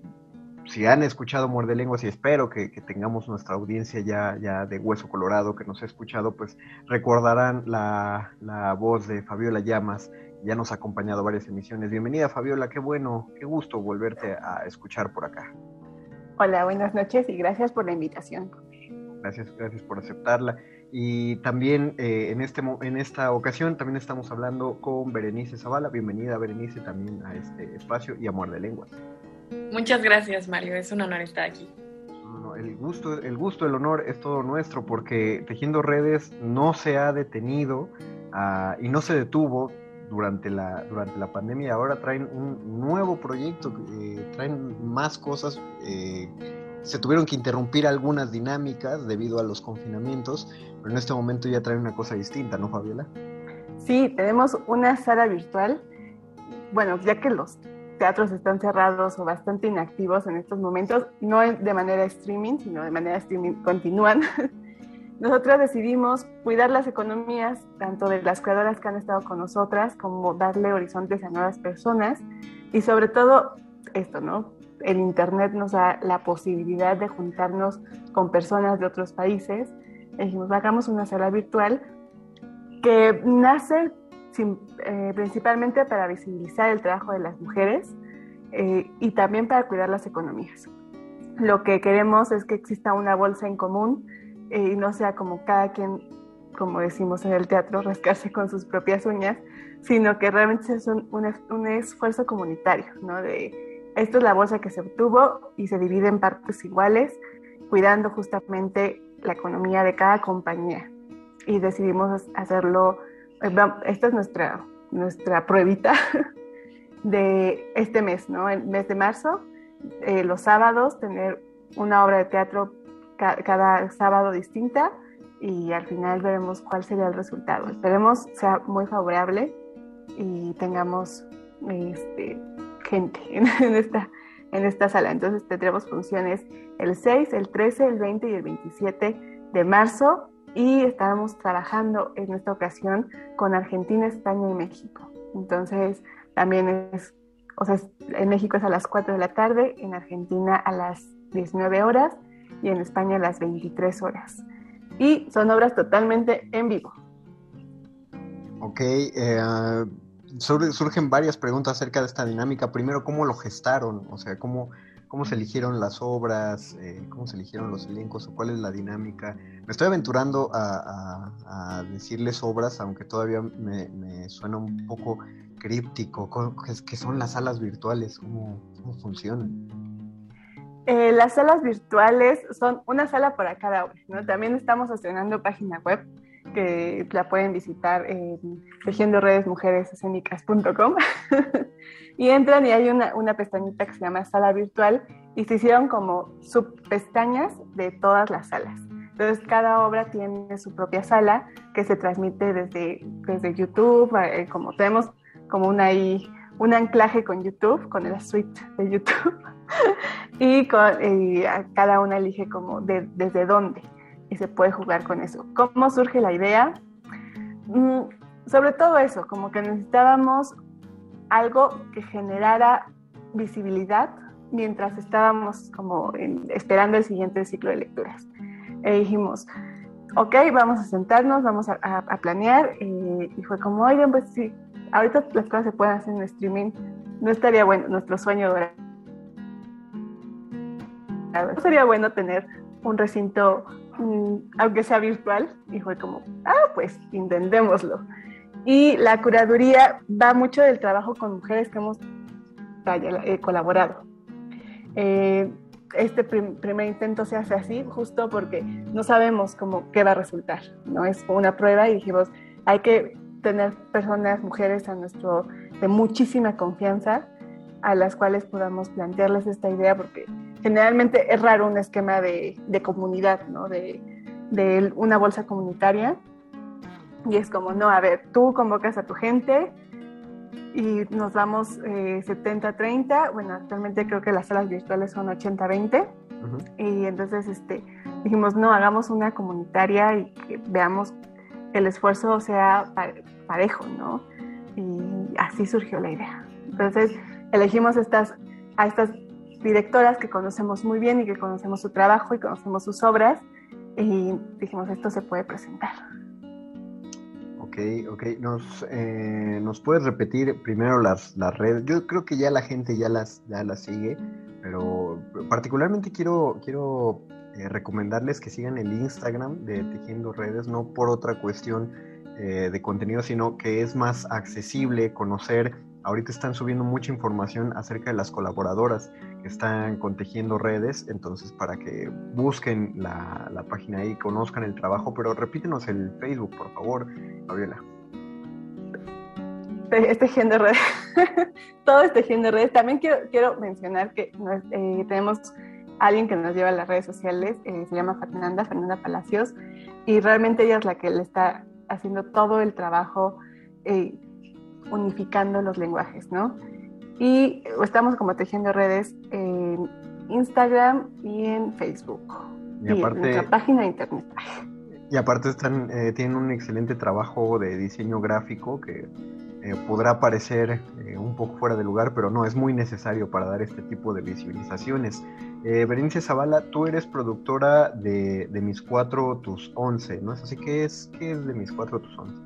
si han escuchado Muerde Lenguas y espero que, que tengamos nuestra audiencia ya, ya de hueso colorado que nos ha escuchado, pues recordarán la, la voz de Fabiola Llamas, ya nos ha acompañado varias emisiones. Bienvenida Fabiola, qué bueno, qué gusto volverte a escuchar por acá. Hola, buenas noches y gracias por la invitación. Gracias, gracias por aceptarla. Y también eh, en, este, mo- en esta ocasión también estamos hablando con Berenice Zavala. Bienvenida Berenice también a este espacio y a Muerde Lenguas. Muchas gracias, Mario. Es un honor estar aquí. El gusto, el gusto, el honor es todo nuestro porque Tejiendo Redes no se ha detenido ah, y no se detuvo durante la, durante la pandemia. Ahora traen un nuevo proyecto, eh, traen más cosas. eh, se tuvieron que interrumpir algunas dinámicas debido a los confinamientos, pero en este momento ya traen una cosa distinta, ¿no, Fabiola? Sí, tenemos una sala virtual. Bueno, ya que los teatros están cerrados o bastante inactivos en estos momentos, no de manera streaming, sino de manera streaming continúan. <laughs> Nosotras decidimos cuidar las economías tanto de las creadoras que han estado con nosotras, como darle horizontes a nuevas personas y sobre todo esto, ¿no? El Internet nos da la posibilidad de juntarnos con personas de otros países. Dijimos, hagamos una sala virtual que nace eh, principalmente para visibilizar el trabajo de las mujeres eh, y también para cuidar las economías. Lo que queremos es que exista una bolsa en común eh, y no sea como cada quien, como decimos en el teatro, rascarse con sus propias uñas, sino que realmente es un, un, esfuerzo comunitario, ¿no? De esto es la bolsa que se obtuvo y se divide en partes iguales, cuidando justamente la economía de cada compañía. Y decidimos hacerlo eh, esta es nuestra, nuestra pruebita <laughs> de este mes, ¿no? El mes de marzo, eh, los sábados, tener una obra de teatro cada sábado distinta y al final veremos cuál sería el resultado. Esperemos sea muy favorable y tengamos este, gente en, <laughs> esta, en esta sala. Entonces tendremos funciones el 6, el 13, el 20 y el 27 de marzo y estábamos trabajando en esta ocasión con Argentina, España y México. Entonces, también es, o sea, en México es a las 4 de la tarde, en Argentina a las 19 horas y en España a las 23 horas. Y son obras totalmente en vivo. Ok, eh, surgen varias preguntas acerca de esta dinámica. Primero, ¿cómo lo gestaron? O sea, ¿cómo, cómo se eligieron las obras, eh, cómo se eligieron los elencos o cuál es la dinámica. Me estoy aventurando a, decirles obras, aunque todavía me, suena un poco críptico. ¿Qué son las salas virtuales? ¿Cómo, funcionan? Eh, las salas virtuales son una sala para cada obra. ¿no? También estamos estrenando página web que la pueden visitar en tejiendoredesmujeresescénicas.com <laughs> y entran y hay una, una, pestañita que se llama sala virtual y se hicieron como subpestañas de todas las salas. Entonces cada obra tiene su propia sala que se transmite desde, desde YouTube, eh, como tenemos como una un anclaje con YouTube, con la suite de YouTube <laughs> <laughs> y, con, cada una elige como desde dónde y se puede jugar con eso. ¿Cómo surge la idea? Mm, sobre todo eso, como que necesitábamos algo que generara visibilidad mientras estábamos como esperando el siguiente ciclo de lecturas. E dijimos, ok, vamos a sentarnos, vamos a, planear. Eh, y fue como, oigan, pues sí, ahorita las cosas se pueden hacer en streaming. No estaría bueno, nuestro sueño ahora. Sería bueno tener un recinto Mm, aunque sea virtual, y fue como, ah, pues intentémoslo. Y la curaduría va mucho del trabajo con mujeres que hemos eh, colaborado. Eh, este primer intento se hace así justo porque no sabemos cómo qué va a resultar, ¿no? Es una prueba y dijimos, hay que tener personas, mujeres a nuestro, de muchísima confianza a las cuales podamos plantearles esta idea porque generalmente es raro un esquema de, comunidad, ¿no? De, una bolsa comunitaria. Y es como, no, a ver, tú convocas a tu gente y nos vamos 70-30. Eh, bueno, actualmente creo que las salas virtuales son 80-20. Y entonces este, dijimos, no, hagamos una comunitaria y que veamos que el esfuerzo sea parejo, ¿no? Y así surgió la idea. Entonces elegimos estas, a estas directoras que conocemos muy bien y que conocemos su trabajo y conocemos sus obras y dijimos esto se puede presentar. Ok, ok. ¿Nos, eh, ¿nos puedes repetir primero las, las redes? Yo creo que ya la gente ya las, ya las sigue, pero particularmente quiero, quiero eh, recomendarles que sigan el Instagram de Tejiendo Redes, no por otra cuestión eh, de contenido, sino que es más accesible conocer ahorita están subiendo mucha información acerca de las colaboradoras que están contejiendo redes, entonces para que busquen la, página ahí, conozcan el trabajo, pero repítenos el Facebook, por favor, Gabriela. Es tejiendo redes, <laughs> todo es tejiendo redes. También quiero, quiero mencionar que eh, tenemos alguien que nos lleva a las redes sociales, eh, se llama Fernanda, Fernanda Palacios, y realmente ella es la que le está haciendo todo el trabajo eh, unificando los lenguajes, ¿no? Y estamos como tejiendo redes en Instagram y en Facebook. Y, aparte, en nuestra página de internet. Y aparte están, eh, tienen un excelente trabajo de diseño gráfico que eh, podrá parecer eh, un poco fuera de lugar, pero no, es muy necesario para dar este tipo de visualizaciones. Berenice Zavala, tú eres productora de, de, Mis Cuatro, Tus Once, ¿no es así? ¿Qué es, qué es de Mis Cuatro, Tus Once?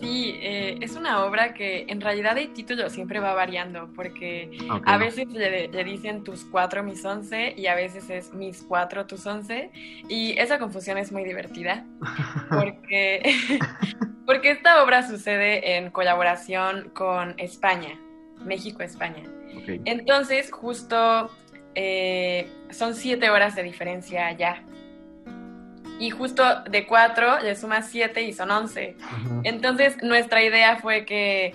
Sí, eh, es una obra que en realidad el título siempre va variando, porque Ok. a veces le, le dicen tus cuatro, mis once, y a veces es mis cuatro, tus once, y esa confusión es muy divertida, <laughs> porque, <laughs> porque esta obra sucede en colaboración con España, México-España. Entonces, justo eh, son siete horas de diferencia allá. Y justo de cuatro le sumas siete y son once. Ujú. Entonces, nuestra idea fue que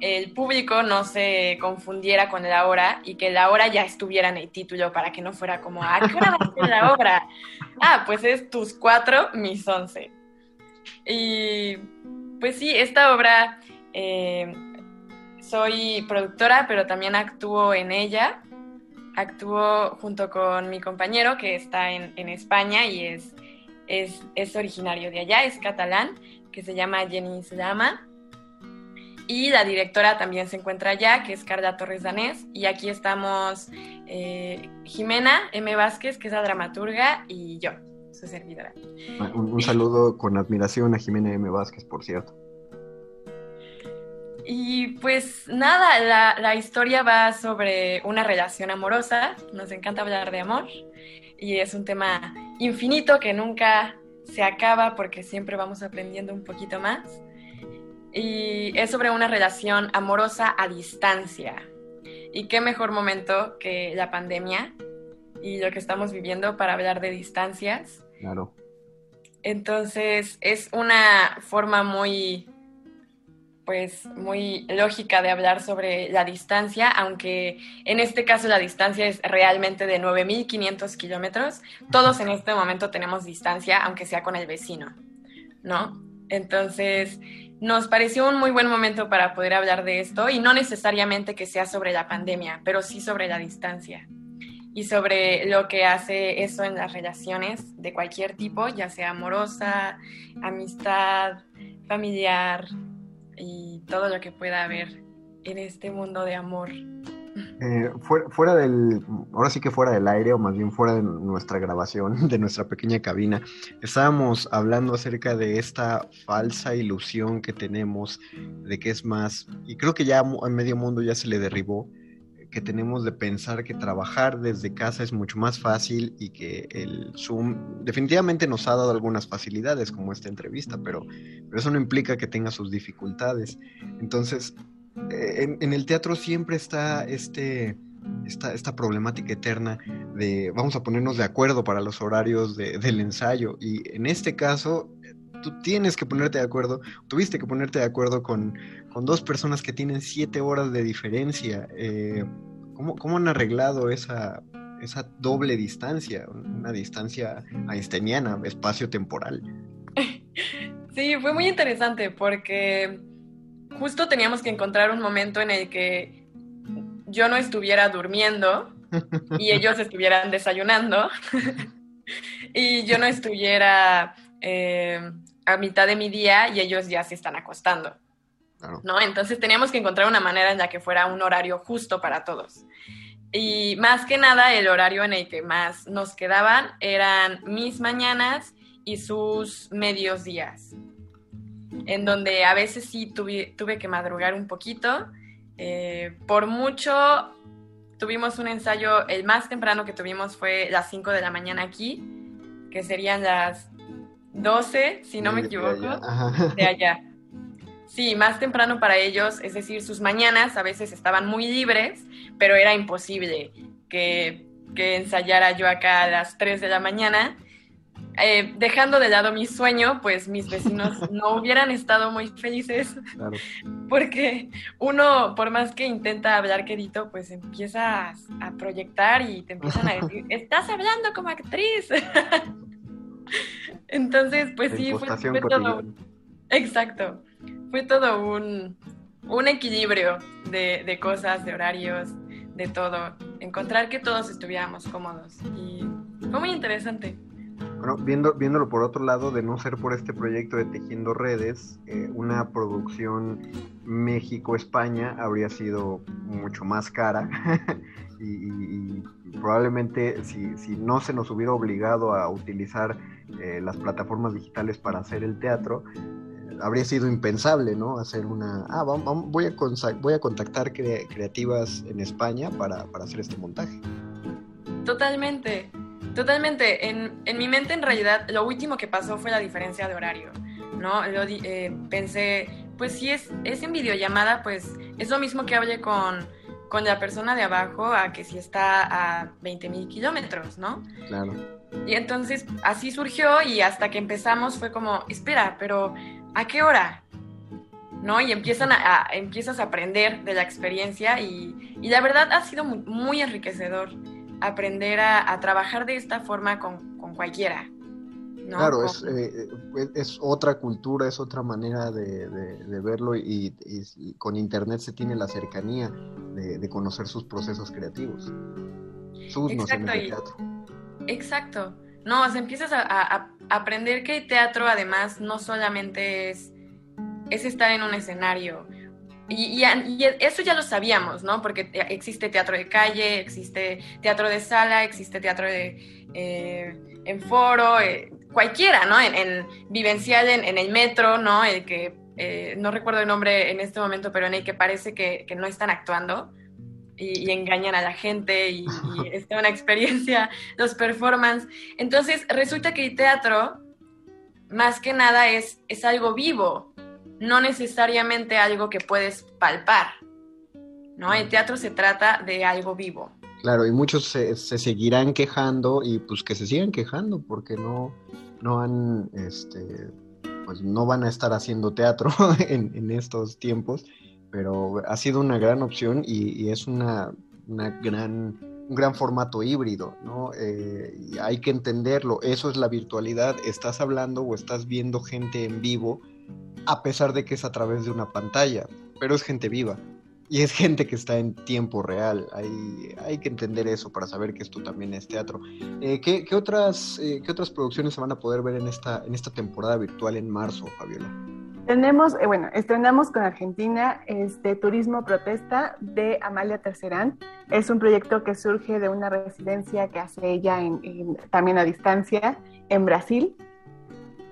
el público no se confundiera con la hora y que la hora ya estuviera en el título para que no fuera como, ¿a qué hora va a ser la obra? <laughs> Ah, pues es tus cuatro, mis once. Y pues sí, esta obra eh, soy productora, pero también actúo en ella. Actúo junto con mi compañero que está en, en España y es, es, es originario de allá, es catalán, que se llama Jenny Slama. Y la directora también se encuentra allá, que es Carla Torres Danés. Y aquí estamos eh, Jimena M. Vázquez, que es la dramaturga, y yo, su servidora. Un, un saludo con admiración a Jimena M. Vázquez, por cierto. Y pues nada, la, la historia va sobre una relación amorosa. Nos encanta hablar de amor. Y es un tema infinito que nunca se acaba porque siempre vamos aprendiendo un poquito más. Y es sobre una relación amorosa a distancia. Y qué mejor momento que la pandemia y lo que estamos viviendo para hablar de distancias. Claro. Entonces es una forma muy, pues, muy lógica de hablar sobre la distancia, aunque en este caso la distancia es realmente de 9.500 kilómetros. Todos en este momento tenemos distancia, aunque sea con el vecino, ¿no? Entonces nos pareció un muy buen momento para poder hablar de esto y no necesariamente que sea sobre la pandemia, pero sí sobre la distancia y sobre lo que hace eso en las relaciones de cualquier tipo, ya sea amorosa, amistad, familiar y todo lo que pueda haber en este mundo de amor. Eh, fuera, fuera del, ahora sí que fuera del aire, o más bien fuera de nuestra grabación, <laughs> de nuestra pequeña cabina, estábamos hablando acerca de esta falsa ilusión que tenemos de que es más, y creo que ya a medio mundo ya se le derribó, que tenemos de pensar que trabajar desde casa es mucho más fácil y que el Zoom definitivamente nos ha dado algunas facilidades como esta entrevista, pero, pero eso no implica que tenga sus dificultades. Entonces, eh, en, el teatro siempre está este, esta, esta, problemática eterna de vamos a ponernos de acuerdo para los horarios de, del ensayo y en este caso tú tienes que ponerte de acuerdo, tuviste que ponerte de acuerdo con, con dos personas que tienen siete horas de diferencia. Eh, ¿cómo, ¿Cómo han arreglado esa, esa doble distancia, una distancia einsteiniana, espacio-temporal? <laughs> Sí, fue muy interesante porque justo teníamos que encontrar un momento en el que yo no estuviera durmiendo y <laughs> ellos estuvieran desayunando <laughs> y yo no estuviera eh, a mitad de mi día y ellos ya se están acostando. Claro. ¿no? Entonces teníamos que encontrar una manera en la que fuera un horario justo para todos. Y más que nada el horario en el que más nos quedaban eran mis mañanas y sus medios días, en donde a veces sí tuve, tuve que madrugar un poquito. Eh, por mucho tuvimos un ensayo, el más temprano que tuvimos fue las 5 de la mañana aquí, que serían las 12, si no me equivoco, de allá. de allá. Sí, más temprano para ellos, es decir, sus mañanas a veces estaban muy libres, pero era imposible que, que ensayara yo acá a las 3 de la mañana. Eh, dejando de lado mi sueño, pues mis vecinos <laughs> no hubieran estado muy felices, claro. porque uno, por más que intenta hablar quedito, pues empieza a, a proyectar y te empiezan a decir, <laughs> estás hablando como actriz. <laughs> <laughs> Entonces, pues sí, fue, fue todo. Exacto. Fue todo un, un equilibrio de, de, cosas, de horarios, de todo. Encontrar que todos estuviéramos cómodos. Y fue muy interesante. Bueno, viendo, viéndolo por otro lado, de no ser por este proyecto de Tejiendo Redes, eh, una producción México-España habría sido mucho más cara <laughs> y, y, y, probablemente si, si, no se nos hubiera obligado a utilizar eh, las plataformas digitales para hacer el teatro, eh, habría sido impensable, ¿no? Hacer una, ah, voy, a voy a contactar creativas en España para, para, hacer este montaje. Totalmente, totalmente. En, en, mi mente, en realidad, lo último que pasó fue la diferencia de horario, ¿no? eh, pensé, pues si es, es en videollamada, pues es lo mismo que hable con, con la persona de abajo a que si está a 20 mil kilómetros, ¿no? Claro. Y entonces así surgió y hasta que empezamos fue como, espera, pero ¿a qué hora? ¿No? Y empiezan a, empiezas a aprender de la experiencia y, y la verdad ha sido muy, enriquecedor aprender a, a, trabajar de esta forma con, con cualquiera. Claro, es, eh, es, otra cultura, es otra manera de, de, verlo y, con Internet se tiene la cercanía de, conocer sus procesos creativos. Sus Exacto, teatro. exacto. No, o sea, empiezas a, aprender que el teatro además no solamente es, es estar en un escenario. Y, y, eso ya lo sabíamos, ¿no? Porque existe teatro de calle, existe teatro de sala, existe teatro de, eh, en foro, eh, cualquiera, ¿no? En, vivencial en, el metro, ¿no? El que, eh, no recuerdo el nombre en este momento, pero en el que parece que, no están actuando y, engañan a la gente y, y <laughs> es una experiencia, los performances. Entonces, resulta que el teatro, más que nada, es, es algo vivo, no necesariamente algo que puedes palpar, ¿no? El teatro se trata de algo vivo. Claro, y muchos se, se seguirán quejando y pues que se sigan quejando porque no, no han, este, pues no van a estar haciendo teatro <laughs> en, estos tiempos, pero ha sido una gran opción y, es una, gran, un gran formato híbrido, ¿no? Eh, y hay que entenderlo, eso es la virtualidad, estás hablando o estás viendo gente en vivo, a pesar de que es a través de una pantalla, pero es gente viva. Y es gente que está en tiempo real. Hay, hay que entender eso para saber que esto también es teatro. Eh, ¿qué, otras, eh, ¿Qué otras producciones se van a poder ver en esta, en esta temporada virtual en marzo, Fabiola? Tenemos, eh, bueno, estrenamos con Argentina este Turismo Protesta de Amalia Tercerán. Es un proyecto que surge de una residencia que hace ella en, también a distancia en Brasil.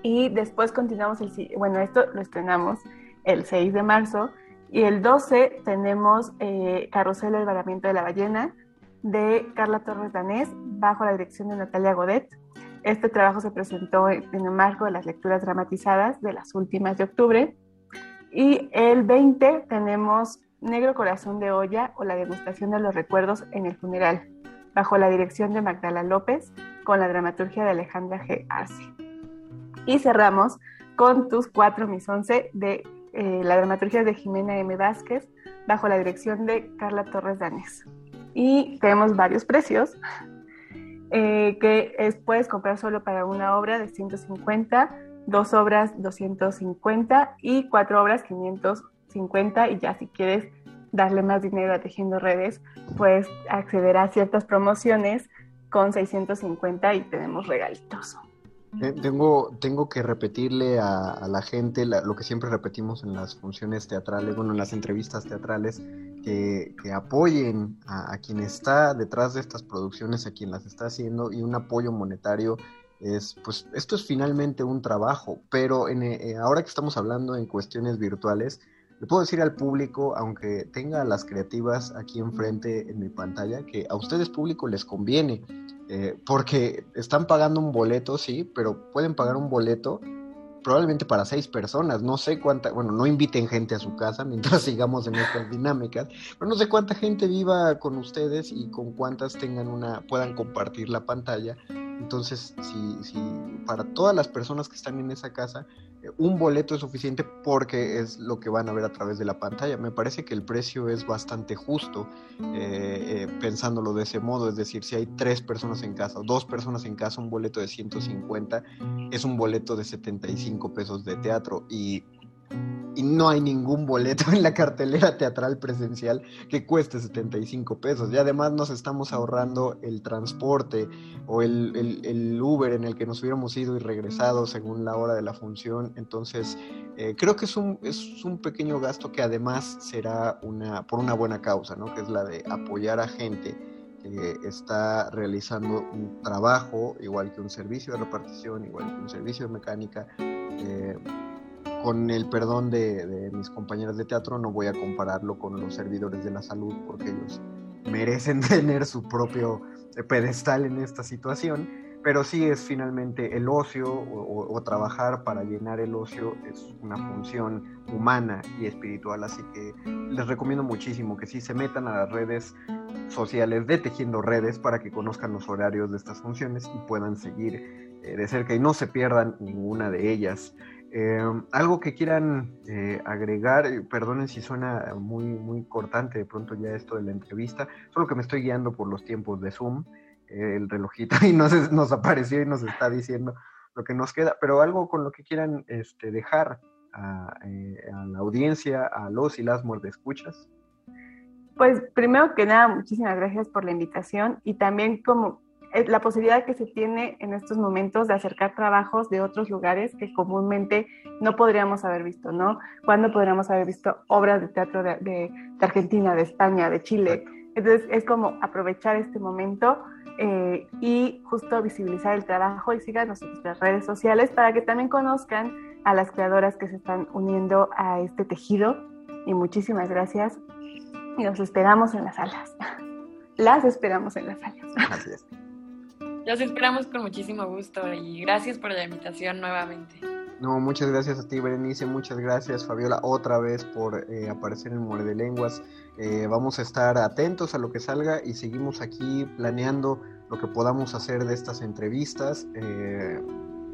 Y después continuamos el, bueno, esto lo estrenamos el 6 de marzo y el 12 tenemos eh, Carrusel del Varamiento de la Ballena de Carla Torres Danés bajo la dirección de Natalia Godet. Este trabajo se presentó en el marco de las lecturas dramatizadas de las últimas de octubre. Y el 20 tenemos Negro Corazón de Olla o la degustación de los recuerdos en el funeral, bajo la dirección de Magdala López, con la dramaturgia de Alejandra G. Arce. Y cerramos con Tus cuatro mis once de eh, la dramaturgia de Jimena M. Vázquez, bajo la dirección de Carla Torres Danés. Y tenemos varios precios, eh, que puedes comprar solo para una obra de 150, dos obras 250 y cuatro obras 550 y ya si quieres darle más dinero a Tejiendo Redes, puedes acceder a ciertas promociones con 650 y tenemos regalitos. Eh, tengo, tengo que repetirle a, la gente lo que siempre repetimos en las funciones teatrales, bueno, en las entrevistas teatrales, que, apoyen a, quien está detrás de estas producciones, a quien las está haciendo, y un apoyo monetario es, pues, esto es finalmente un trabajo, pero en, eh, ahora que estamos hablando en cuestiones virtuales, le puedo decir al público, aunque tenga las creativas aquí enfrente en mi pantalla, que a ustedes público les conviene eh, porque están pagando un boleto, sí, pero pueden pagar un boleto probablemente para seis personas. No sé cuánta, bueno, no inviten gente a su casa mientras <laughs> sigamos en estas dinámicas, pero no sé cuánta gente viva con ustedes y con cuántas tengan una, puedan compartir la pantalla. Entonces, si, si para todas las personas que están en esa casa, un boleto es suficiente porque es lo que van a ver a través de la pantalla. Me parece que el precio es bastante justo eh, eh, pensándolo de ese modo, es decir, si hay tres personas en casa o dos personas en casa, un boleto de 150 es un boleto de 75 pesos de teatro y y no hay ningún boleto <laughs> en la cartelera teatral presencial que cueste 75 pesos. Y además nos estamos ahorrando el transporte o el, Uber en el que nos hubiéramos ido y regresado según la hora de la función. Entonces, eh, creo que es un, es un pequeño gasto que además será una, por una buena causa, ¿no? que es la de apoyar a gente que está realizando un trabajo, igual que un servicio de repartición, igual que un servicio de mecánica. Eh, con el perdón de, mis compañeros de teatro, no voy a compararlo con los servidores de la salud porque ellos merecen <laughs> tener su propio pedestal en esta situación, pero sí es finalmente el ocio o, o, trabajar para llenar el ocio es una función humana y espiritual, así que les recomiendo muchísimo que sí se metan a las redes sociales de Tejiendo Redes para que conozcan los horarios de estas funciones y puedan seguir eh, de cerca y no se pierdan ninguna de ellas. Eh, algo que quieran eh, agregar, perdonen si suena muy, muy cortante de pronto ya esto de la entrevista, solo que me estoy guiando por los tiempos de Zoom, el relojito <laughs> y nos, nos apareció y nos está diciendo lo que nos queda, pero algo con lo que quieran este, dejar a, la audiencia, a los y las escuchas. Pues primero que nada, muchísimas gracias por la invitación y también como la posibilidad que se tiene en estos momentos de acercar trabajos de otros lugares que comúnmente no podríamos haber visto, ¿no? ¿Cuándo podríamos haber visto obras de teatro de, de, de Argentina, de España, de Chile? Entonces es como aprovechar este momento eh, y justo visibilizar el trabajo y síganos en nuestras redes sociales para que también conozcan a las creadoras que se están uniendo a este tejido. Y muchísimas gracias y nos esperamos en las salas. <laughs> Las esperamos en las salas. Es. Los esperamos con muchísimo gusto y gracias por la invitación nuevamente. No, muchas gracias a ti, Berenice. Muchas gracias, Fabiola, otra vez por eh, aparecer en Muerde Lenguas. Eh, vamos a estar atentos a lo que salga y seguimos aquí planeando lo que podamos hacer de estas entrevistas. Eh,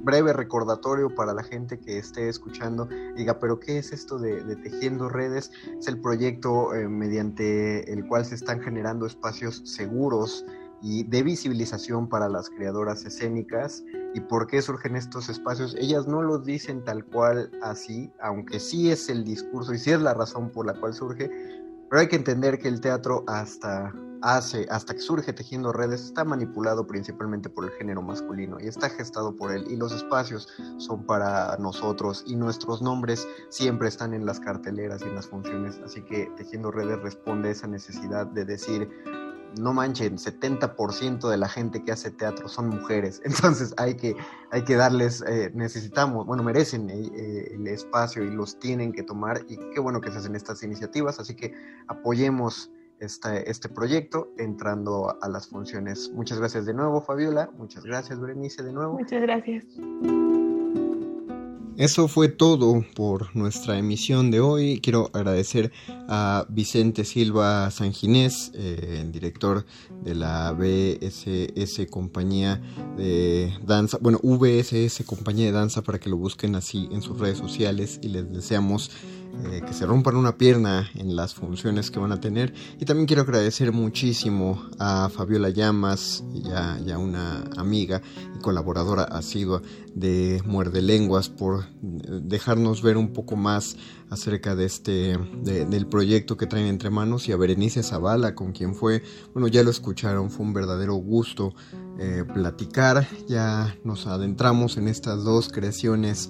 breve recordatorio para la gente que esté escuchando, diga, pero ¿qué es esto de, de Tejiendo Redes? Es el proyecto eh, mediante el cual se están generando espacios seguros y de visibilización para las creadoras escénicas. ¿Y por qué surgen estos espacios? Ellas no lo dicen tal cual así, aunque sí es el discurso y sí es la razón por la cual surge, pero hay que entender que el teatro hasta hace, hasta que surge Tejiendo Redes, está manipulado principalmente por el género masculino y está gestado por él. Y los espacios son para nosotros y nuestros nombres siempre están en las carteleras y en las funciones. Así que Tejiendo Redes responde a esa necesidad de decir, no manchen, 70% de la gente que hace teatro son mujeres, <laughs> entonces hay que, hay que darles, eh, necesitamos, bueno, merecen eh, eh, el espacio y los tienen que tomar y qué bueno que se hacen estas iniciativas, así que apoyemos este, este proyecto entrando a las funciones. Muchas gracias de nuevo, Fabiola, muchas gracias, Berenice, de nuevo. Muchas gracias. Eso fue todo por nuestra emisión de hoy. Quiero agradecer a Vicente Silva Sanginés, eh, director de la BSS Compañía de Danza, bueno, VSS Compañía de Danza, para que lo busquen así en sus redes sociales y les deseamos eh, que se rompan una pierna en las funciones que van a tener. Y también quiero agradecer muchísimo a Fabiola Llamas, ya, ya una amiga y colaboradora asidua de Muerde Lenguas, por dejarnos ver un poco más acerca de este de, del proyecto que traen entre manos y a Berenice Zavala con quien fue bueno ya lo escucharon fue un verdadero gusto eh, platicar ya nos adentramos en estas dos creaciones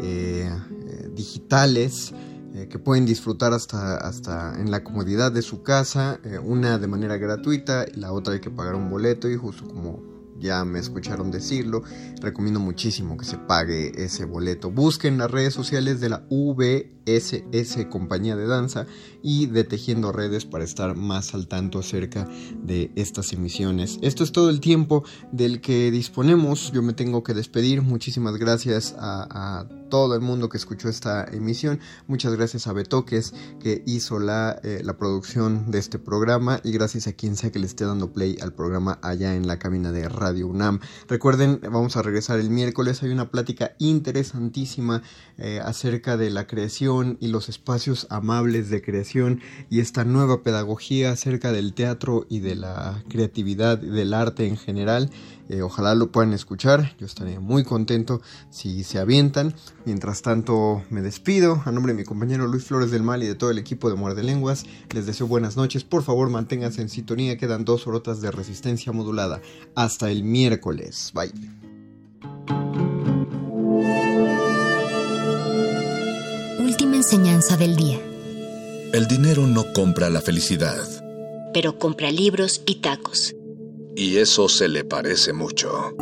eh, eh, digitales eh, que pueden disfrutar hasta, hasta en la comodidad de su casa, eh, una de manera gratuita y la otra hay que pagar un boleto y justo como ya me escucharon decirlo, recomiendo muchísimo que se pague ese boleto. Busquen las redes sociales de la VSS Compañía de Danza y de Tejiendo Redes para estar más al tanto acerca de estas emisiones. Esto es todo el tiempo del que disponemos. Yo me tengo que despedir. Muchísimas gracias a, a todo el mundo que escuchó esta emisión. Muchas gracias a Betoques que hizo la, eh, la producción de este programa y gracias a quien sea que le esté dando play al programa allá en la cabina de Radio UNAM. Recuerden, vamos a regresar el miércoles. Hay una plática interesantísima eh, acerca de la creación y los espacios amables de creación y esta nueva pedagogía acerca del teatro y de la creatividad y del arte en general. Eh, ojalá lo puedan escuchar, yo estaré muy contento si se avientan. Mientras tanto, me despido. A nombre de mi compañero Luis Flores del Mal y de todo el equipo de Muerde Lenguas, les deseo buenas noches. Por favor, manténganse en sintonía, quedan dos horotas de resistencia modulada. Hasta el miércoles. Bye. Última enseñanza del día. El dinero no compra la felicidad. Pero compra libros y tacos y eso se le parece mucho.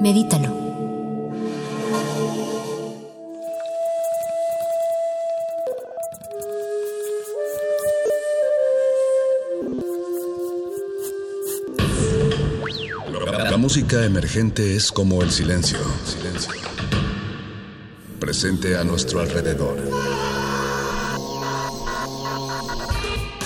Medítalo. La música emergente es como el silencio. silencio. Presente a nuestro alrededor.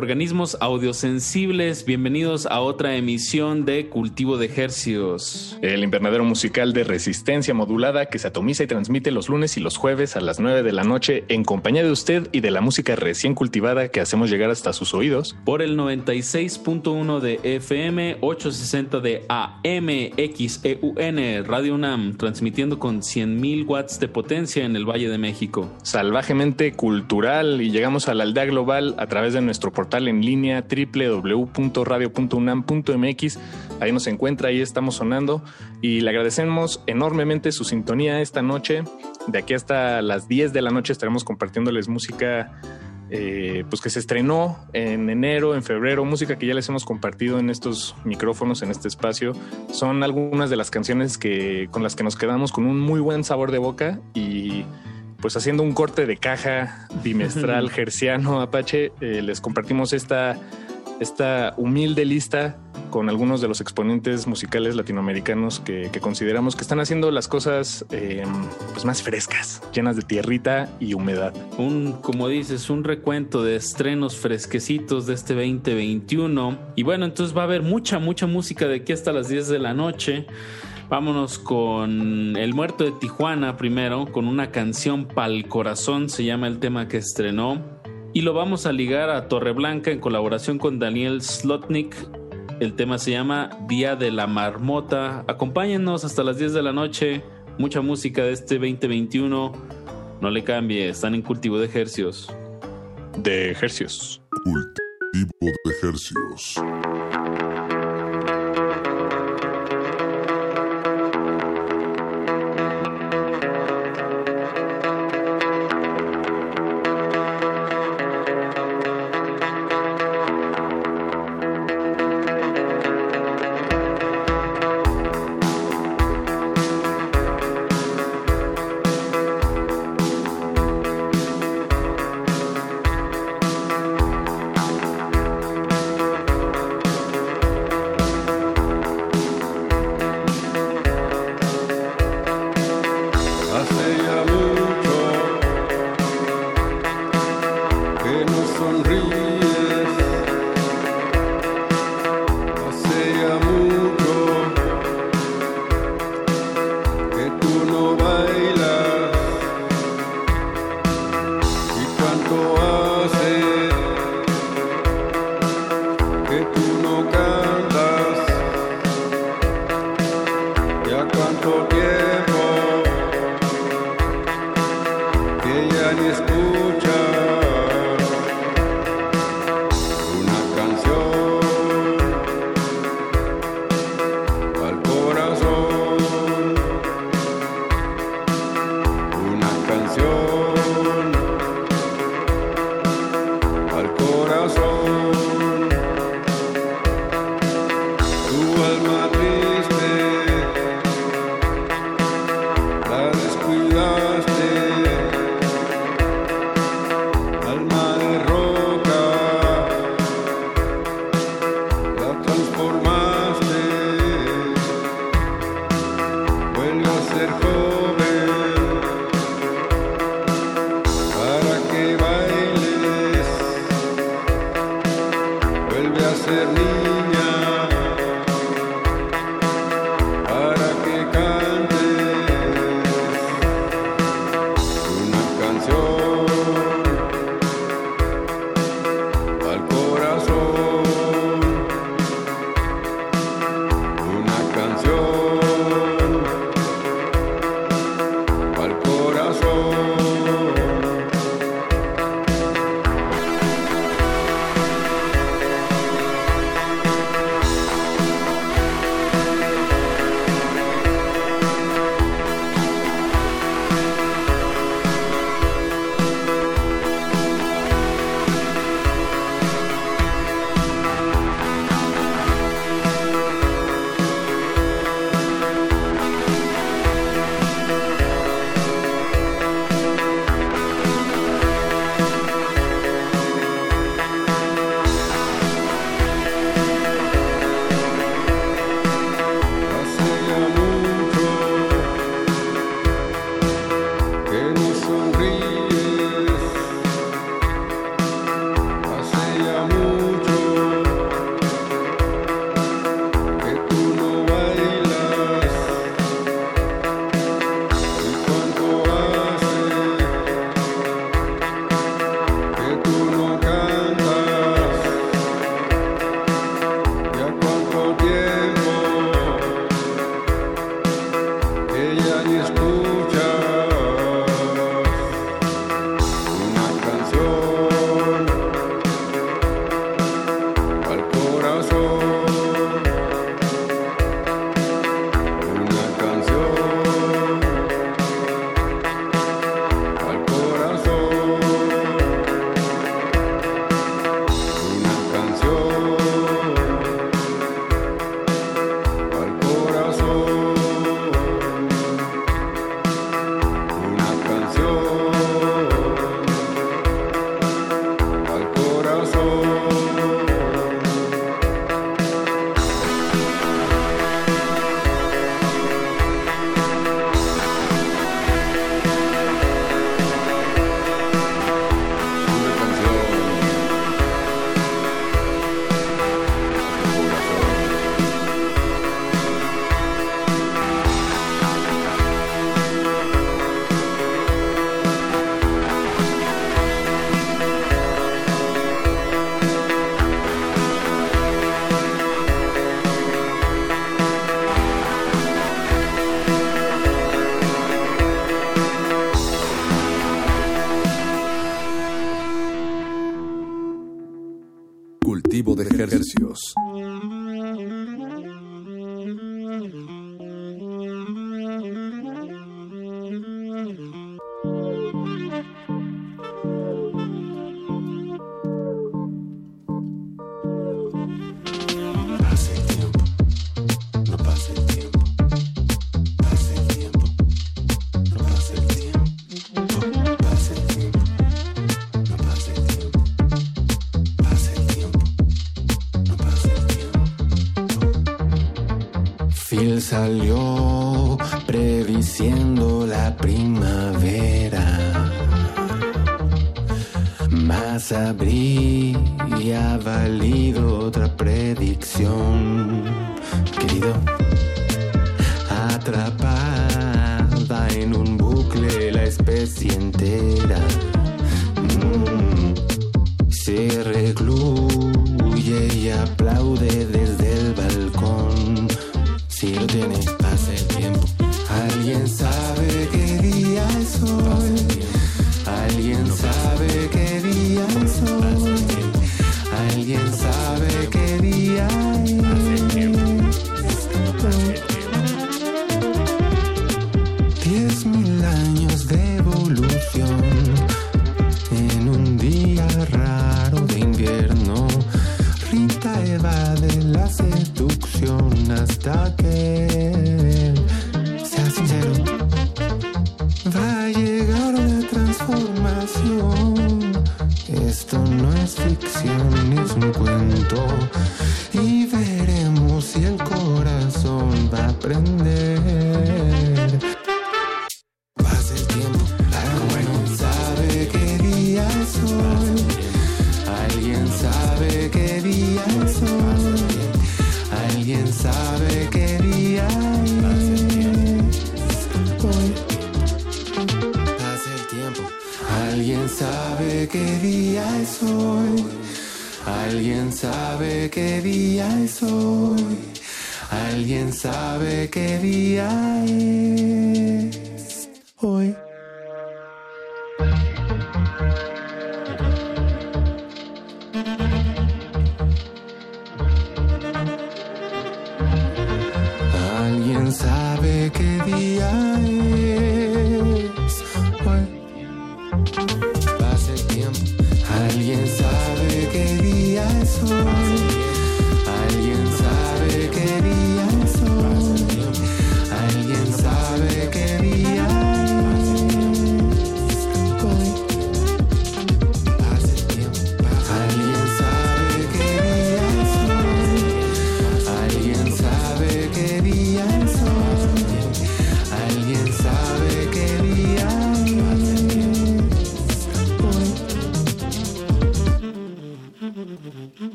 Organismos audiosensibles, bienvenidos a otra emisión de Cultivo de Hercios. El invernadero musical de resistencia modulada que se atomiza y transmite los lunes y los jueves a las 9 de la noche en compañía de usted y de la música recién cultivada que hacemos llegar hasta sus oídos. Por el 96.1 de FM, 860 de AM, XEUN, Radio UNAM, transmitiendo con 100.000 watts de potencia en el Valle de México. Salvajemente cultural y llegamos a la aldea global a través de nuestro portal en línea www.radio.unam.mx. Ahí nos encuentra, ahí estamos sonando y le agradecemos enormemente su sintonía esta noche. De aquí hasta las 10 de la noche estaremos compartiéndoles música eh, pues que se estrenó en enero, en febrero, música que ya les hemos compartido en estos micrófonos, en este espacio. Son algunas de las canciones que, con las que nos quedamos con un muy buen sabor de boca y pues haciendo un corte de caja bimestral gerciano Apache, eh, les compartimos esta, esta humilde lista con algunos de los exponentes musicales latinoamericanos que, que consideramos que están haciendo las cosas eh, pues más frescas, llenas de tierrita y humedad. Un, como dices, un recuento de estrenos fresquecitos de este 2021. Y bueno, entonces va a haber mucha, mucha música de aquí hasta las 10 de la noche. Vámonos con El Muerto de Tijuana primero, con una canción Pal Corazón, se llama el tema que estrenó. Y lo vamos a ligar a Torreblanca en colaboración con Daniel Slotnik. El tema se llama Día de la Marmota. Acompáñennos hasta las 10 de la noche. Mucha música de este 2021. No le cambie, están en cultivo de ejercios. De ejercios. Cultivo de ejercios.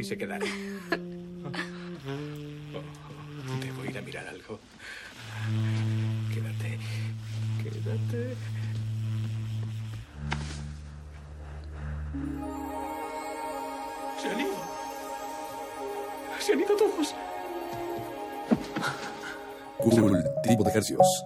Collie se quedara. <laughs> Oh, debo ir a mirar algo. Quédate. Quédate. Se han ido. Se han ido todos. Cultivo de ejercicios.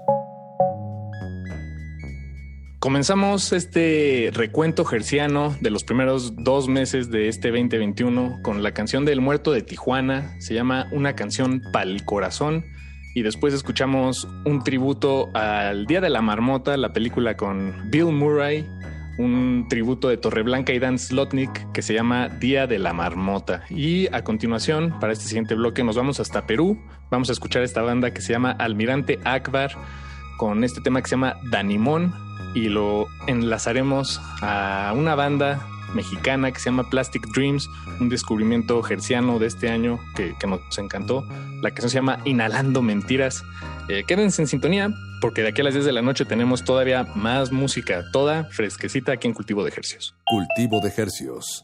Comenzamos este recuento gerciano de los primeros dos meses de este 2021 con la canción del muerto de Tijuana. Se llama Una canción pa'l corazón. Y después escuchamos un tributo al Día de la Marmota, la película con Bill Murray, un tributo de Torreblanca y Dan Slotnick que se llama Día de la Marmota. Y a continuación, para este siguiente bloque, nos vamos hasta Perú. Vamos a escuchar esta banda que se llama Almirante Akbar con este tema que se llama Danimón y lo enlazaremos a una banda mexicana que se llama Plastic Dreams, un descubrimiento gerciano de este año que, que nos encantó. La canción se llama Inhalando Mentiras. Eh, quédense en sintonía porque de aquí a las 10 de la noche tenemos todavía más música, toda fresquecita aquí en Cultivo de Ejercicios. Cultivo de ejercicios.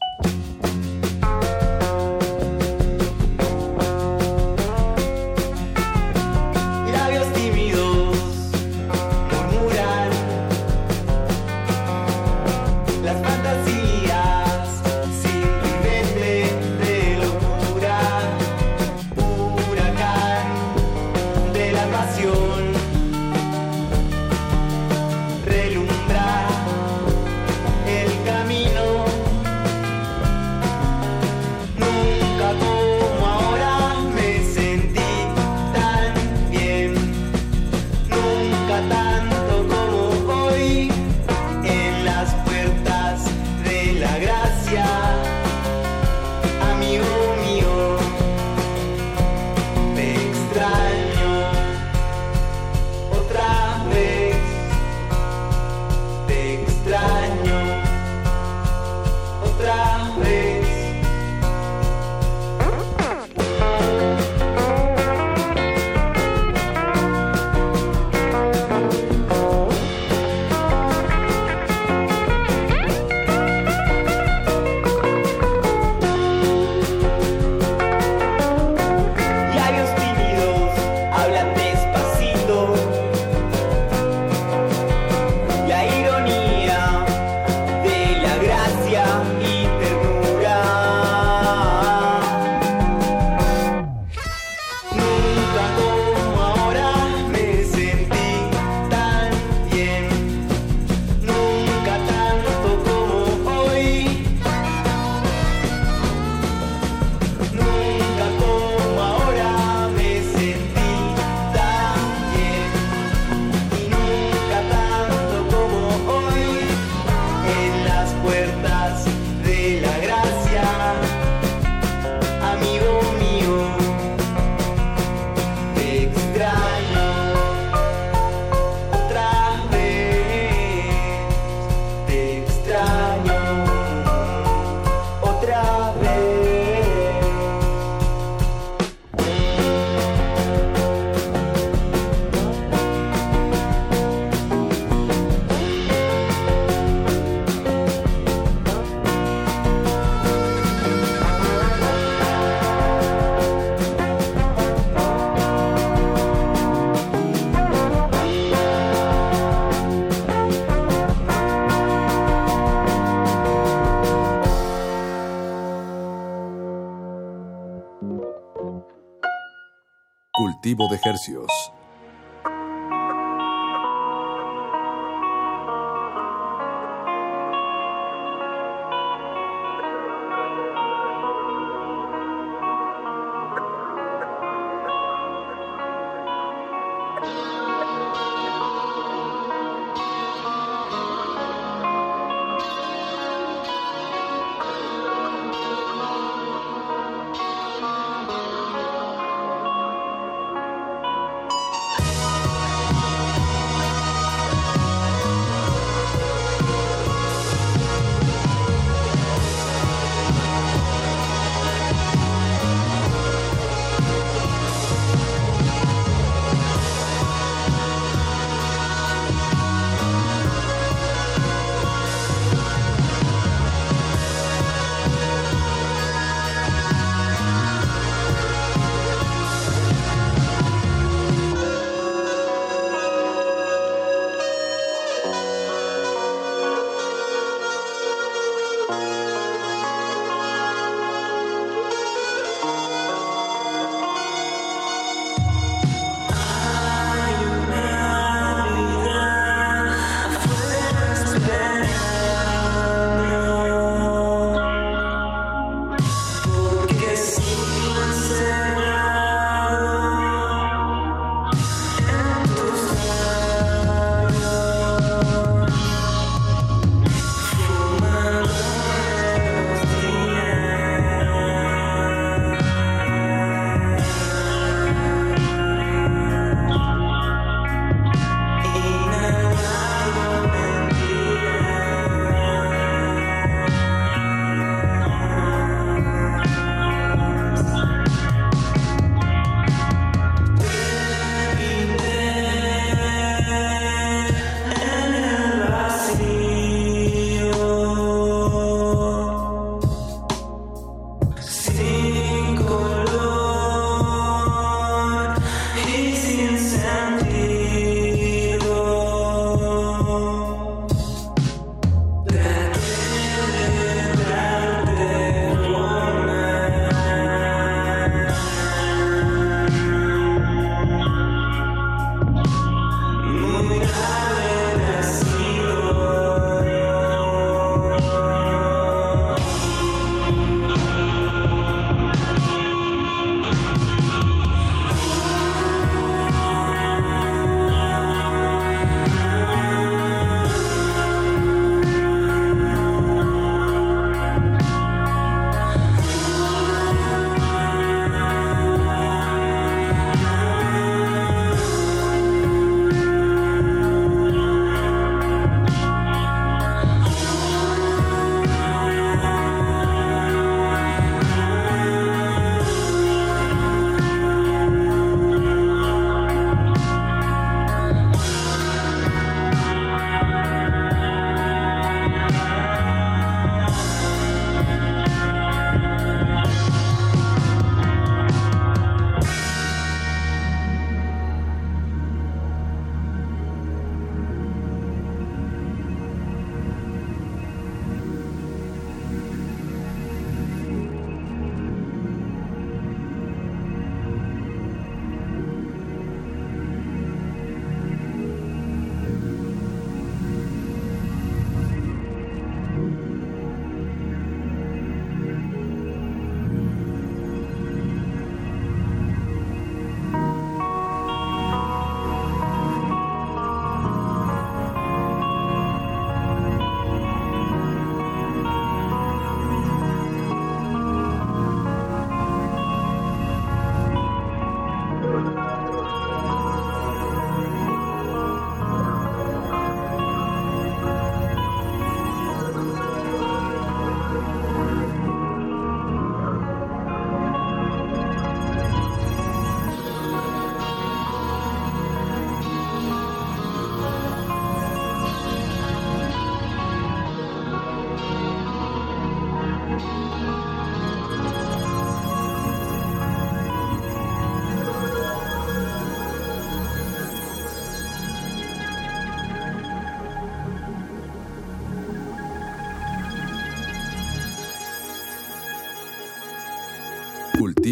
De ejercicios.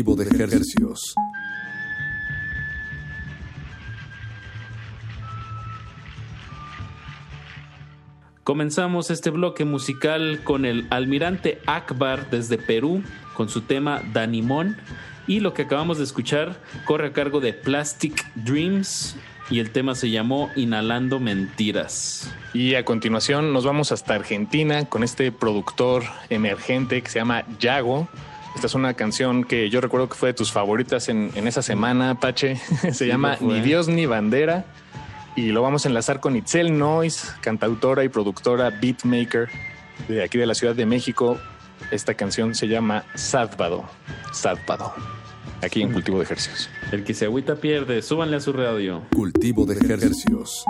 De ejercicios. Comenzamos este bloque musical con el almirante Akbar desde Perú con su tema Danimón y lo que acabamos de escuchar corre a cargo de Plastic Dreams y el tema se llamó Inhalando Mentiras. Y a continuación nos vamos hasta Argentina con este productor emergente que se llama Yago. Esta es una canción que yo recuerdo que fue de tus favoritas en, en esa semana, Pache. <laughs> se llama Ni Dios ni Bandera. Y lo vamos a enlazar con Itzel Noise, cantautora y productora beatmaker de aquí de la Ciudad de México. Esta canción se llama Sadvado. Sadvado. Aquí en Cultivo de Ejercicios. El que se agüita pierde, súbanle a su radio. Cultivo de Ejercicios.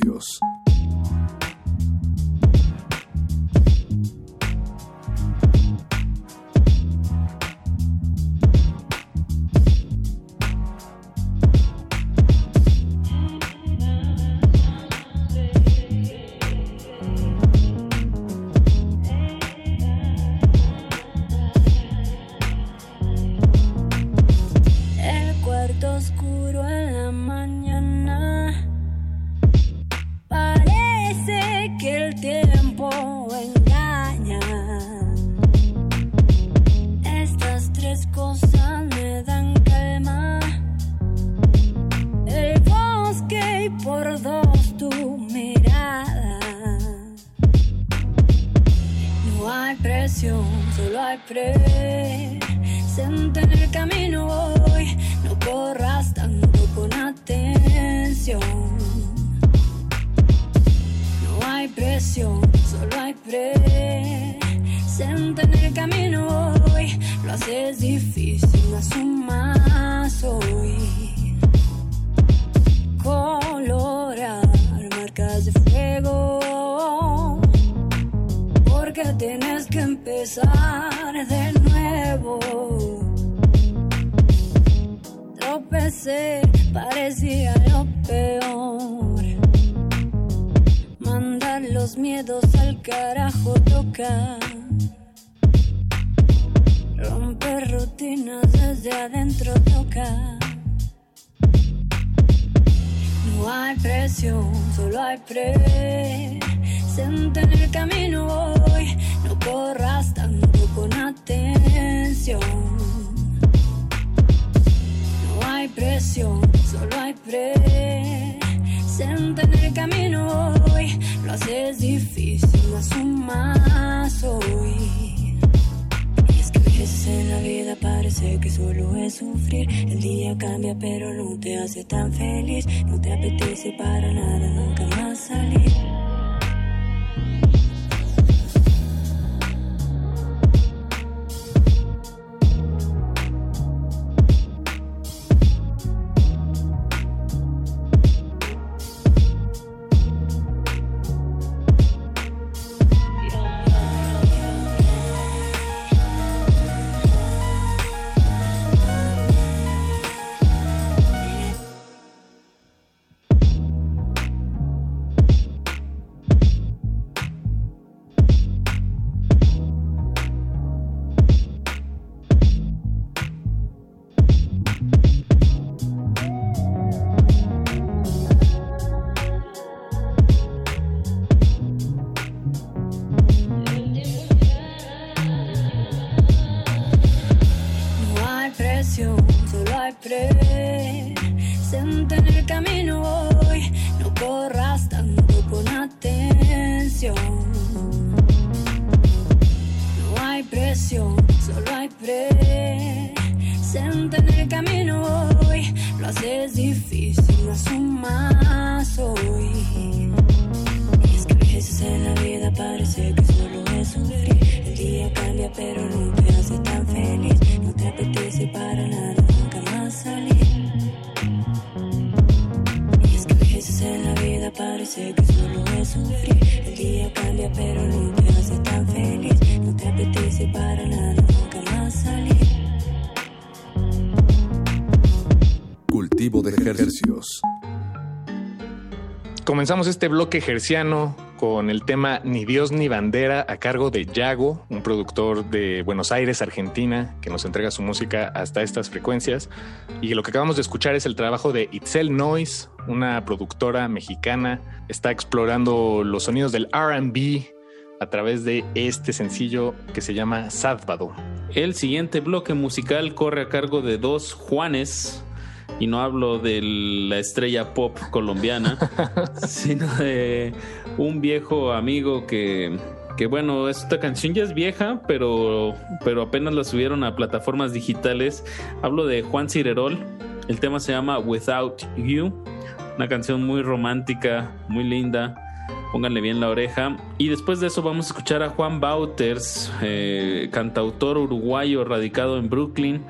De haces difícil, un más hoy. Y es que a veces en la vida parece que solo es sufrir. El día cambia, pero no te hace tan feliz. No te apetece para nada, nunca más salir. Comenzamos este bloque gerciano con el tema Ni Dios ni Bandera a cargo de Yago, un productor de Buenos Aires, Argentina, que nos entrega su música hasta estas frecuencias. Y lo que acabamos de escuchar es el trabajo de Itzel Noise, una productora mexicana. Está explorando los sonidos del RB a través de este sencillo que se llama Sábado. El siguiente bloque musical corre a cargo de dos Juanes. Y no hablo de la estrella pop colombiana, <laughs> sino de un viejo amigo que, que bueno, esta canción ya es vieja, pero, pero apenas la subieron a plataformas digitales. Hablo de Juan Cirerol. El tema se llama Without You. Una canción muy romántica, muy linda. Pónganle bien la oreja. Y después de eso vamos a escuchar a Juan Bauters, eh, cantautor uruguayo radicado en Brooklyn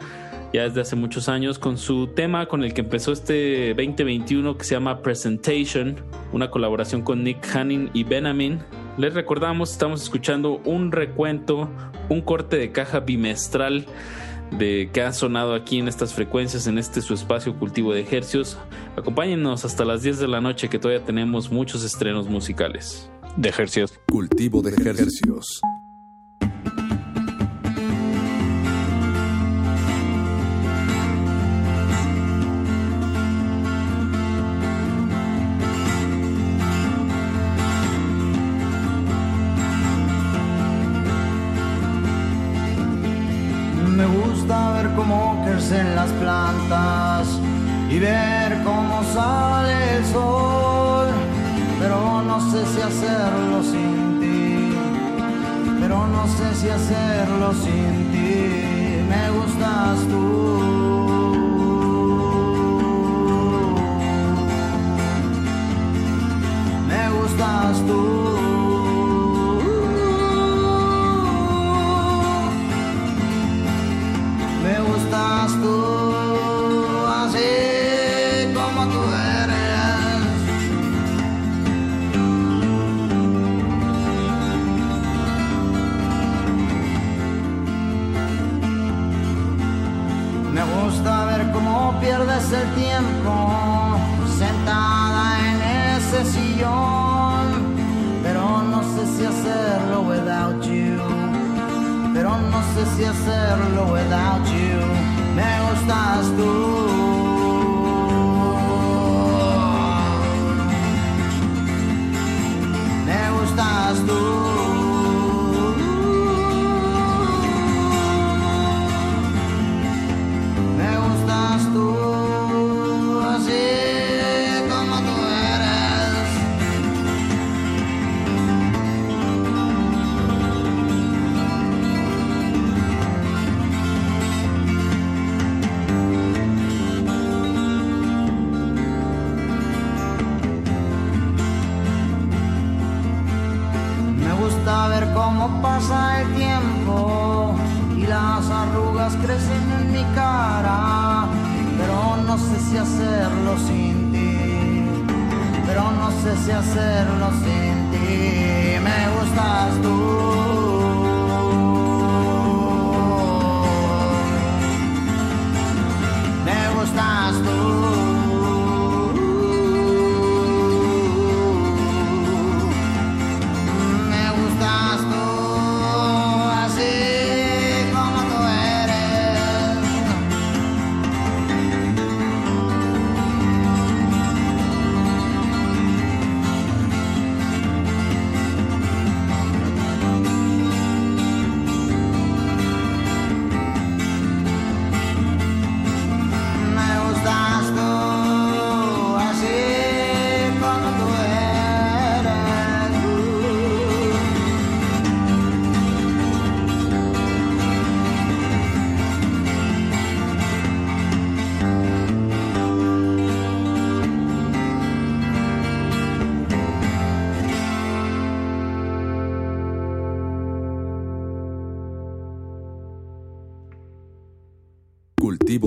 ya desde hace muchos años, con su tema con el que empezó este 2021 que se llama Presentation, una colaboración con Nick Hanning y Benamin. Les recordamos, estamos escuchando un recuento, un corte de caja bimestral de que ha sonado aquí en estas frecuencias, en este su espacio cultivo de ejercios. Acompáñenos hasta las 10 de la noche que todavía tenemos muchos estrenos musicales. De ejercios. Cultivo de ejercios. Crecen las plantas y ver cómo sale el sol, pero no sé si hacerlo sin ti, pero no sé si hacerlo sin ti. Me gustas tú. Me gustas tú. Pierdes el tiempo sentada en ese sillón. Pero no sé si hacerlo without you. Pero no sé si hacerlo without you. Me gustas tú. Me gustas tú.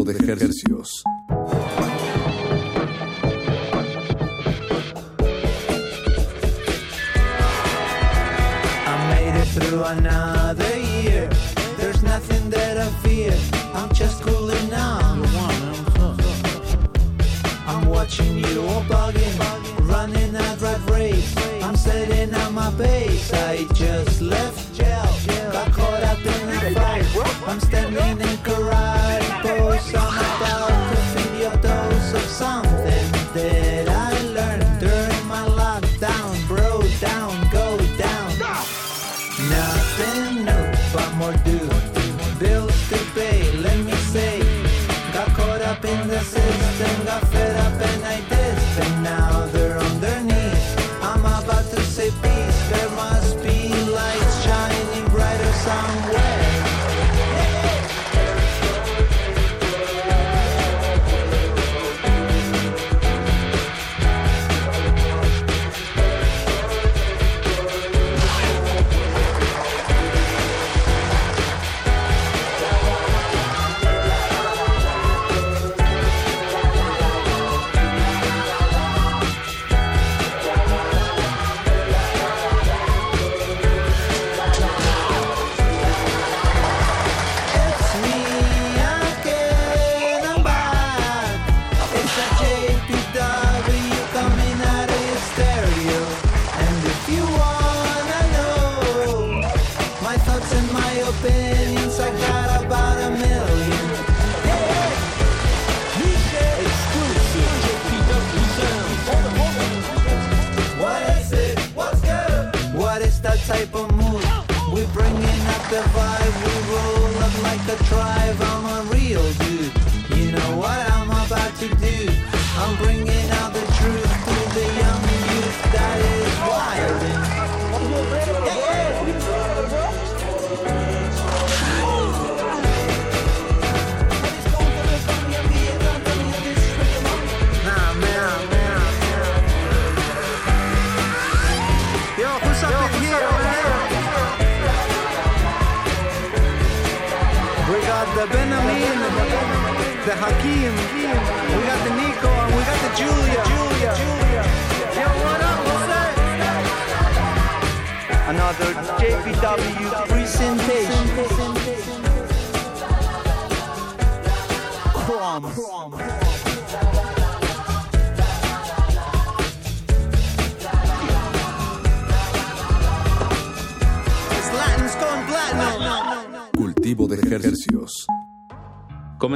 de ejercicios.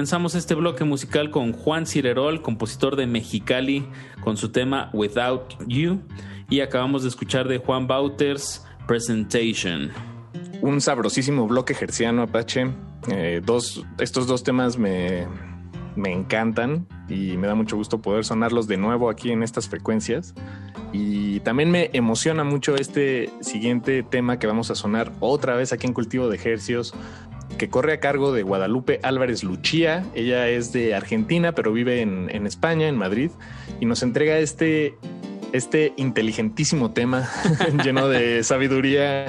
Comenzamos este bloque musical con Juan Cirerol, compositor de Mexicali, con su tema Without You. Y acabamos de escuchar de Juan Bauters Presentation. Un sabrosísimo bloque gerciano Apache. Eh, dos, estos dos temas me, me encantan y me da mucho gusto poder sonarlos de nuevo aquí en estas frecuencias. Y también me emociona mucho este siguiente tema que vamos a sonar otra vez aquí en Cultivo de Ejercios, que corre a cargo de Guadalupe Álvarez Luchía. Ella es de Argentina, pero vive en, en España, en Madrid, y nos entrega este, este inteligentísimo tema <laughs> lleno de sabiduría.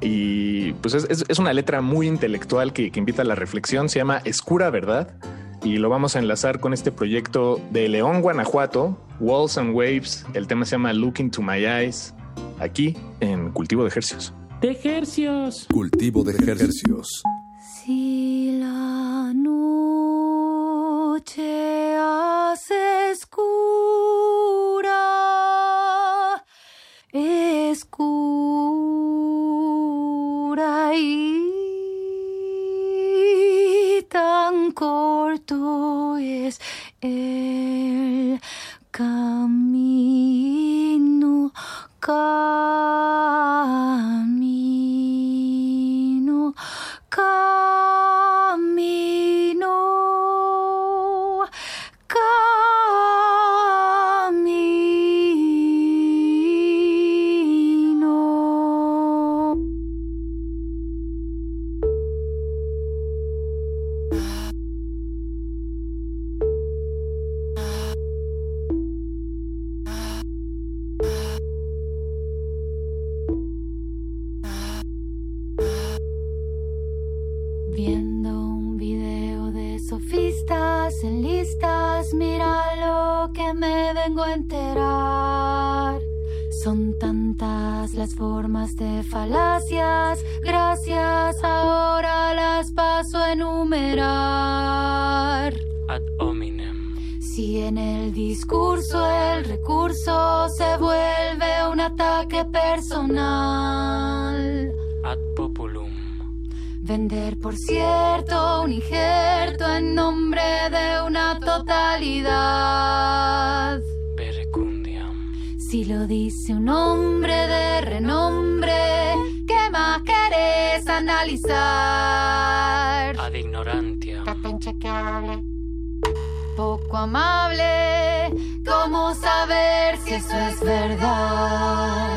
Y pues es, es- es una letra muy intelectual que, que invita a la reflexión. Se llama Escura Verdad y lo vamos a enlazar con este proyecto de León, Guanajuato, Walls and Waves. El tema se llama Look into My Eyes, aquí en Cultivo de Ejercios. De ejercios. Cultivo de ejercios. Si la noche hace escura, escura y tan corto es el camino, camino, camino, formas de falacias, gracias ahora las paso a enumerar. Ad hominem. Si en el discurso el recurso se vuelve un ataque personal. Ad populum. Vender, por cierto, un injerto en nombre de una totalidad. Lo dice un hombre de renombre, ¿qué más querés analizar? Ad ignorantiam. Poco amable, ¿cómo saber si eso es verdad?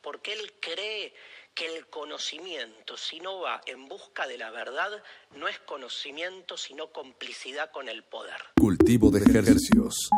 Porque él cree que el conocimiento, si no va en busca de la verdad, no es conocimiento, sino complicidad con el poder. Cultivo de ejercicios.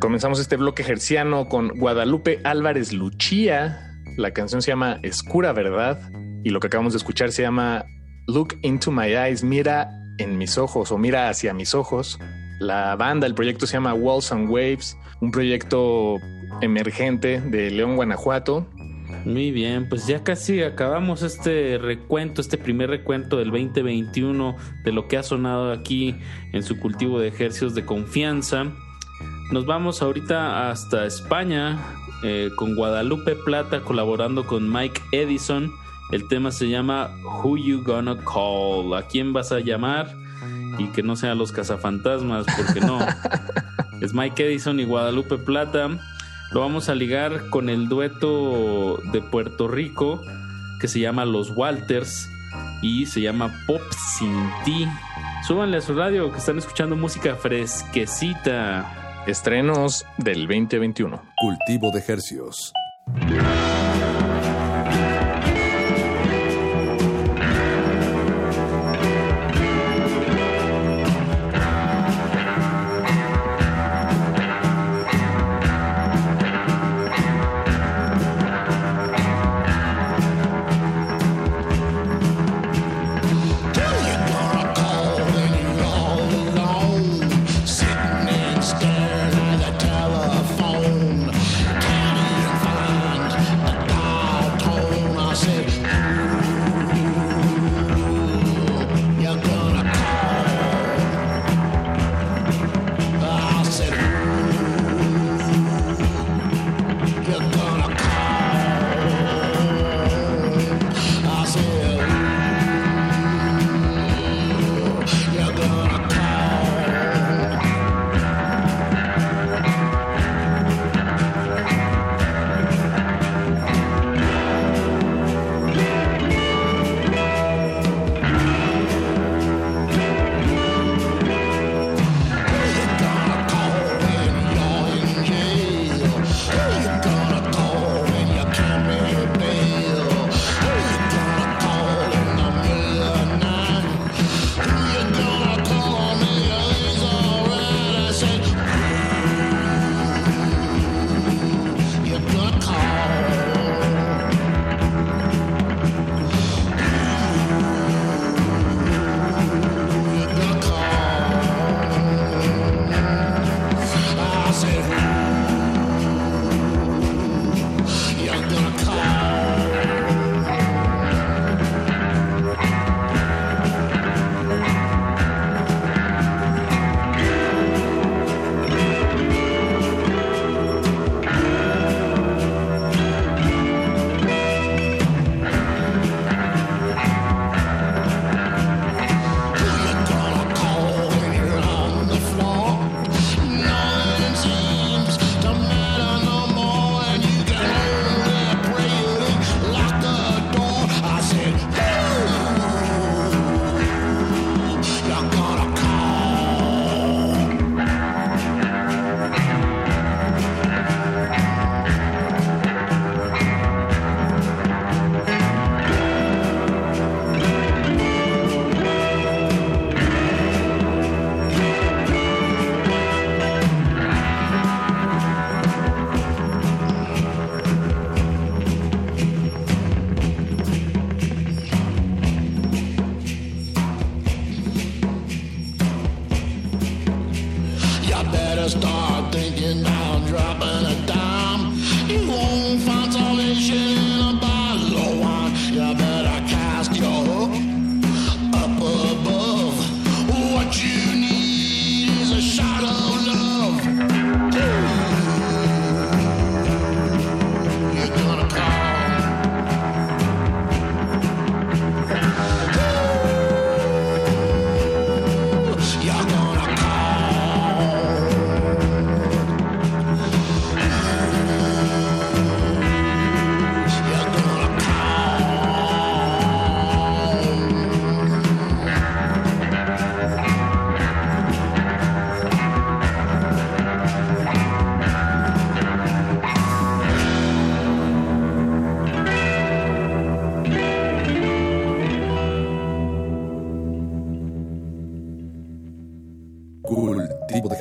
Comenzamos este bloque herciano con Guadalupe Álvarez Luchía. La canción se llama Escura Verdad y lo que acabamos de escuchar se llama Look into my eyes, mira en mis ojos o mira hacia mis ojos. La banda, el proyecto se llama Walls and Waves, un proyecto emergente de León, Guanajuato. Muy bien, pues ya casi acabamos este recuento, este primer recuento del 2021 de lo que ha sonado aquí en su cultivo de ejercicios de confianza. Nos vamos ahorita hasta España eh, con Guadalupe Plata colaborando con Mike Edison. El tema se llama Who You Gonna Call? ¿A quién vas a llamar? Y que no sean los cazafantasmas, porque no. <laughs> es Mike Edison y Guadalupe Plata. Lo vamos a ligar con el dueto de Puerto Rico que se llama Los Walters y se llama Pop Sin Ti. Súbanle a su radio que están escuchando música fresquecita. Estrenos del 2021. Cultivo de ejercicios.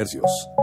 Tercios.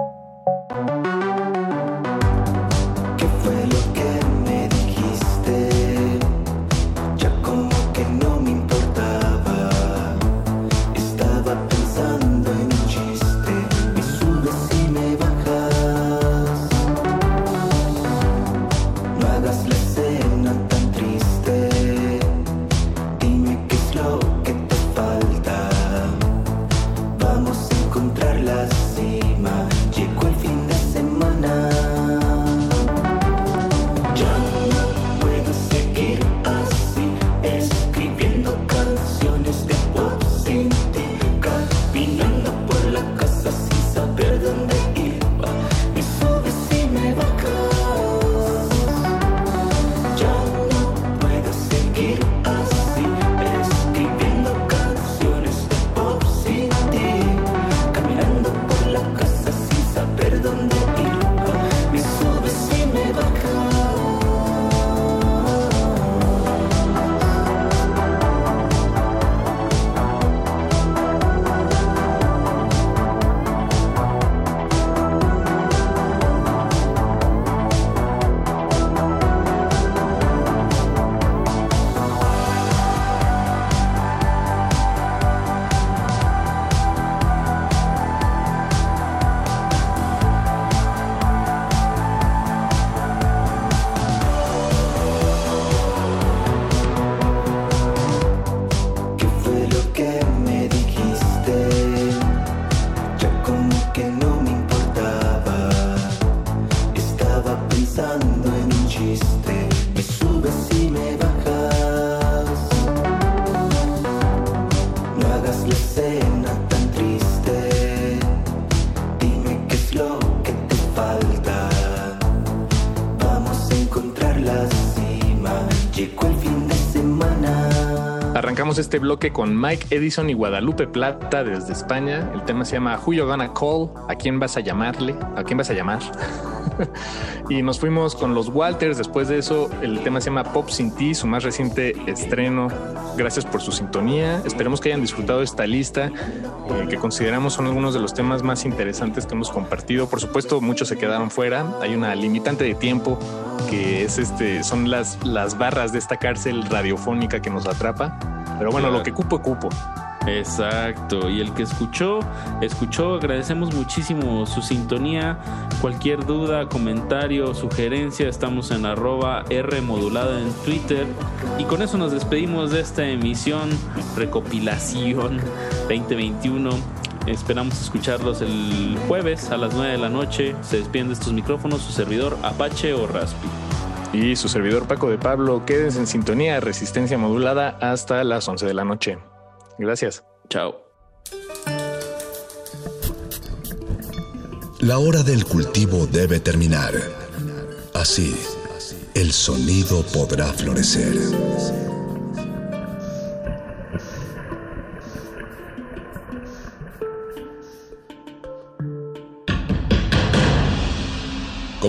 Este bloque con Mike Edison y Guadalupe Plata desde España. El tema se llama Who You Gonna Call? ¿A quién vas a llamarle? ¿A quién vas a llamar? <laughs> y nos fuimos con los Walters. Después de eso, el tema se llama Pop Sin Ti, su más reciente estreno. Gracias por su sintonía. Esperemos que hayan disfrutado esta lista, eh, que consideramos son algunos de los temas más interesantes que hemos compartido. Por supuesto, muchos se quedaron fuera. Hay una limitante de tiempo que es este, son las, las barras de esta cárcel radiofónica que nos atrapa. Pero bueno, lo que cupo, cupo. Exacto, y el que escuchó, escuchó, agradecemos muchísimo su sintonía. Cualquier duda, comentario, sugerencia, estamos en arroba R modulada en Twitter. Y con eso nos despedimos de esta emisión, recopilación 2021. Esperamos escucharlos el jueves a las 9 de la noche. Se despiden de estos micrófonos su servidor Apache o Raspi. Y su servidor Paco de Pablo, quédense en sintonía, resistencia modulada hasta las 11 de la noche. Gracias. Chao. La hora del cultivo debe terminar. Así, el sonido podrá florecer.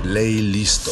Play listo.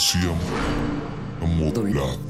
Resistencia modulada.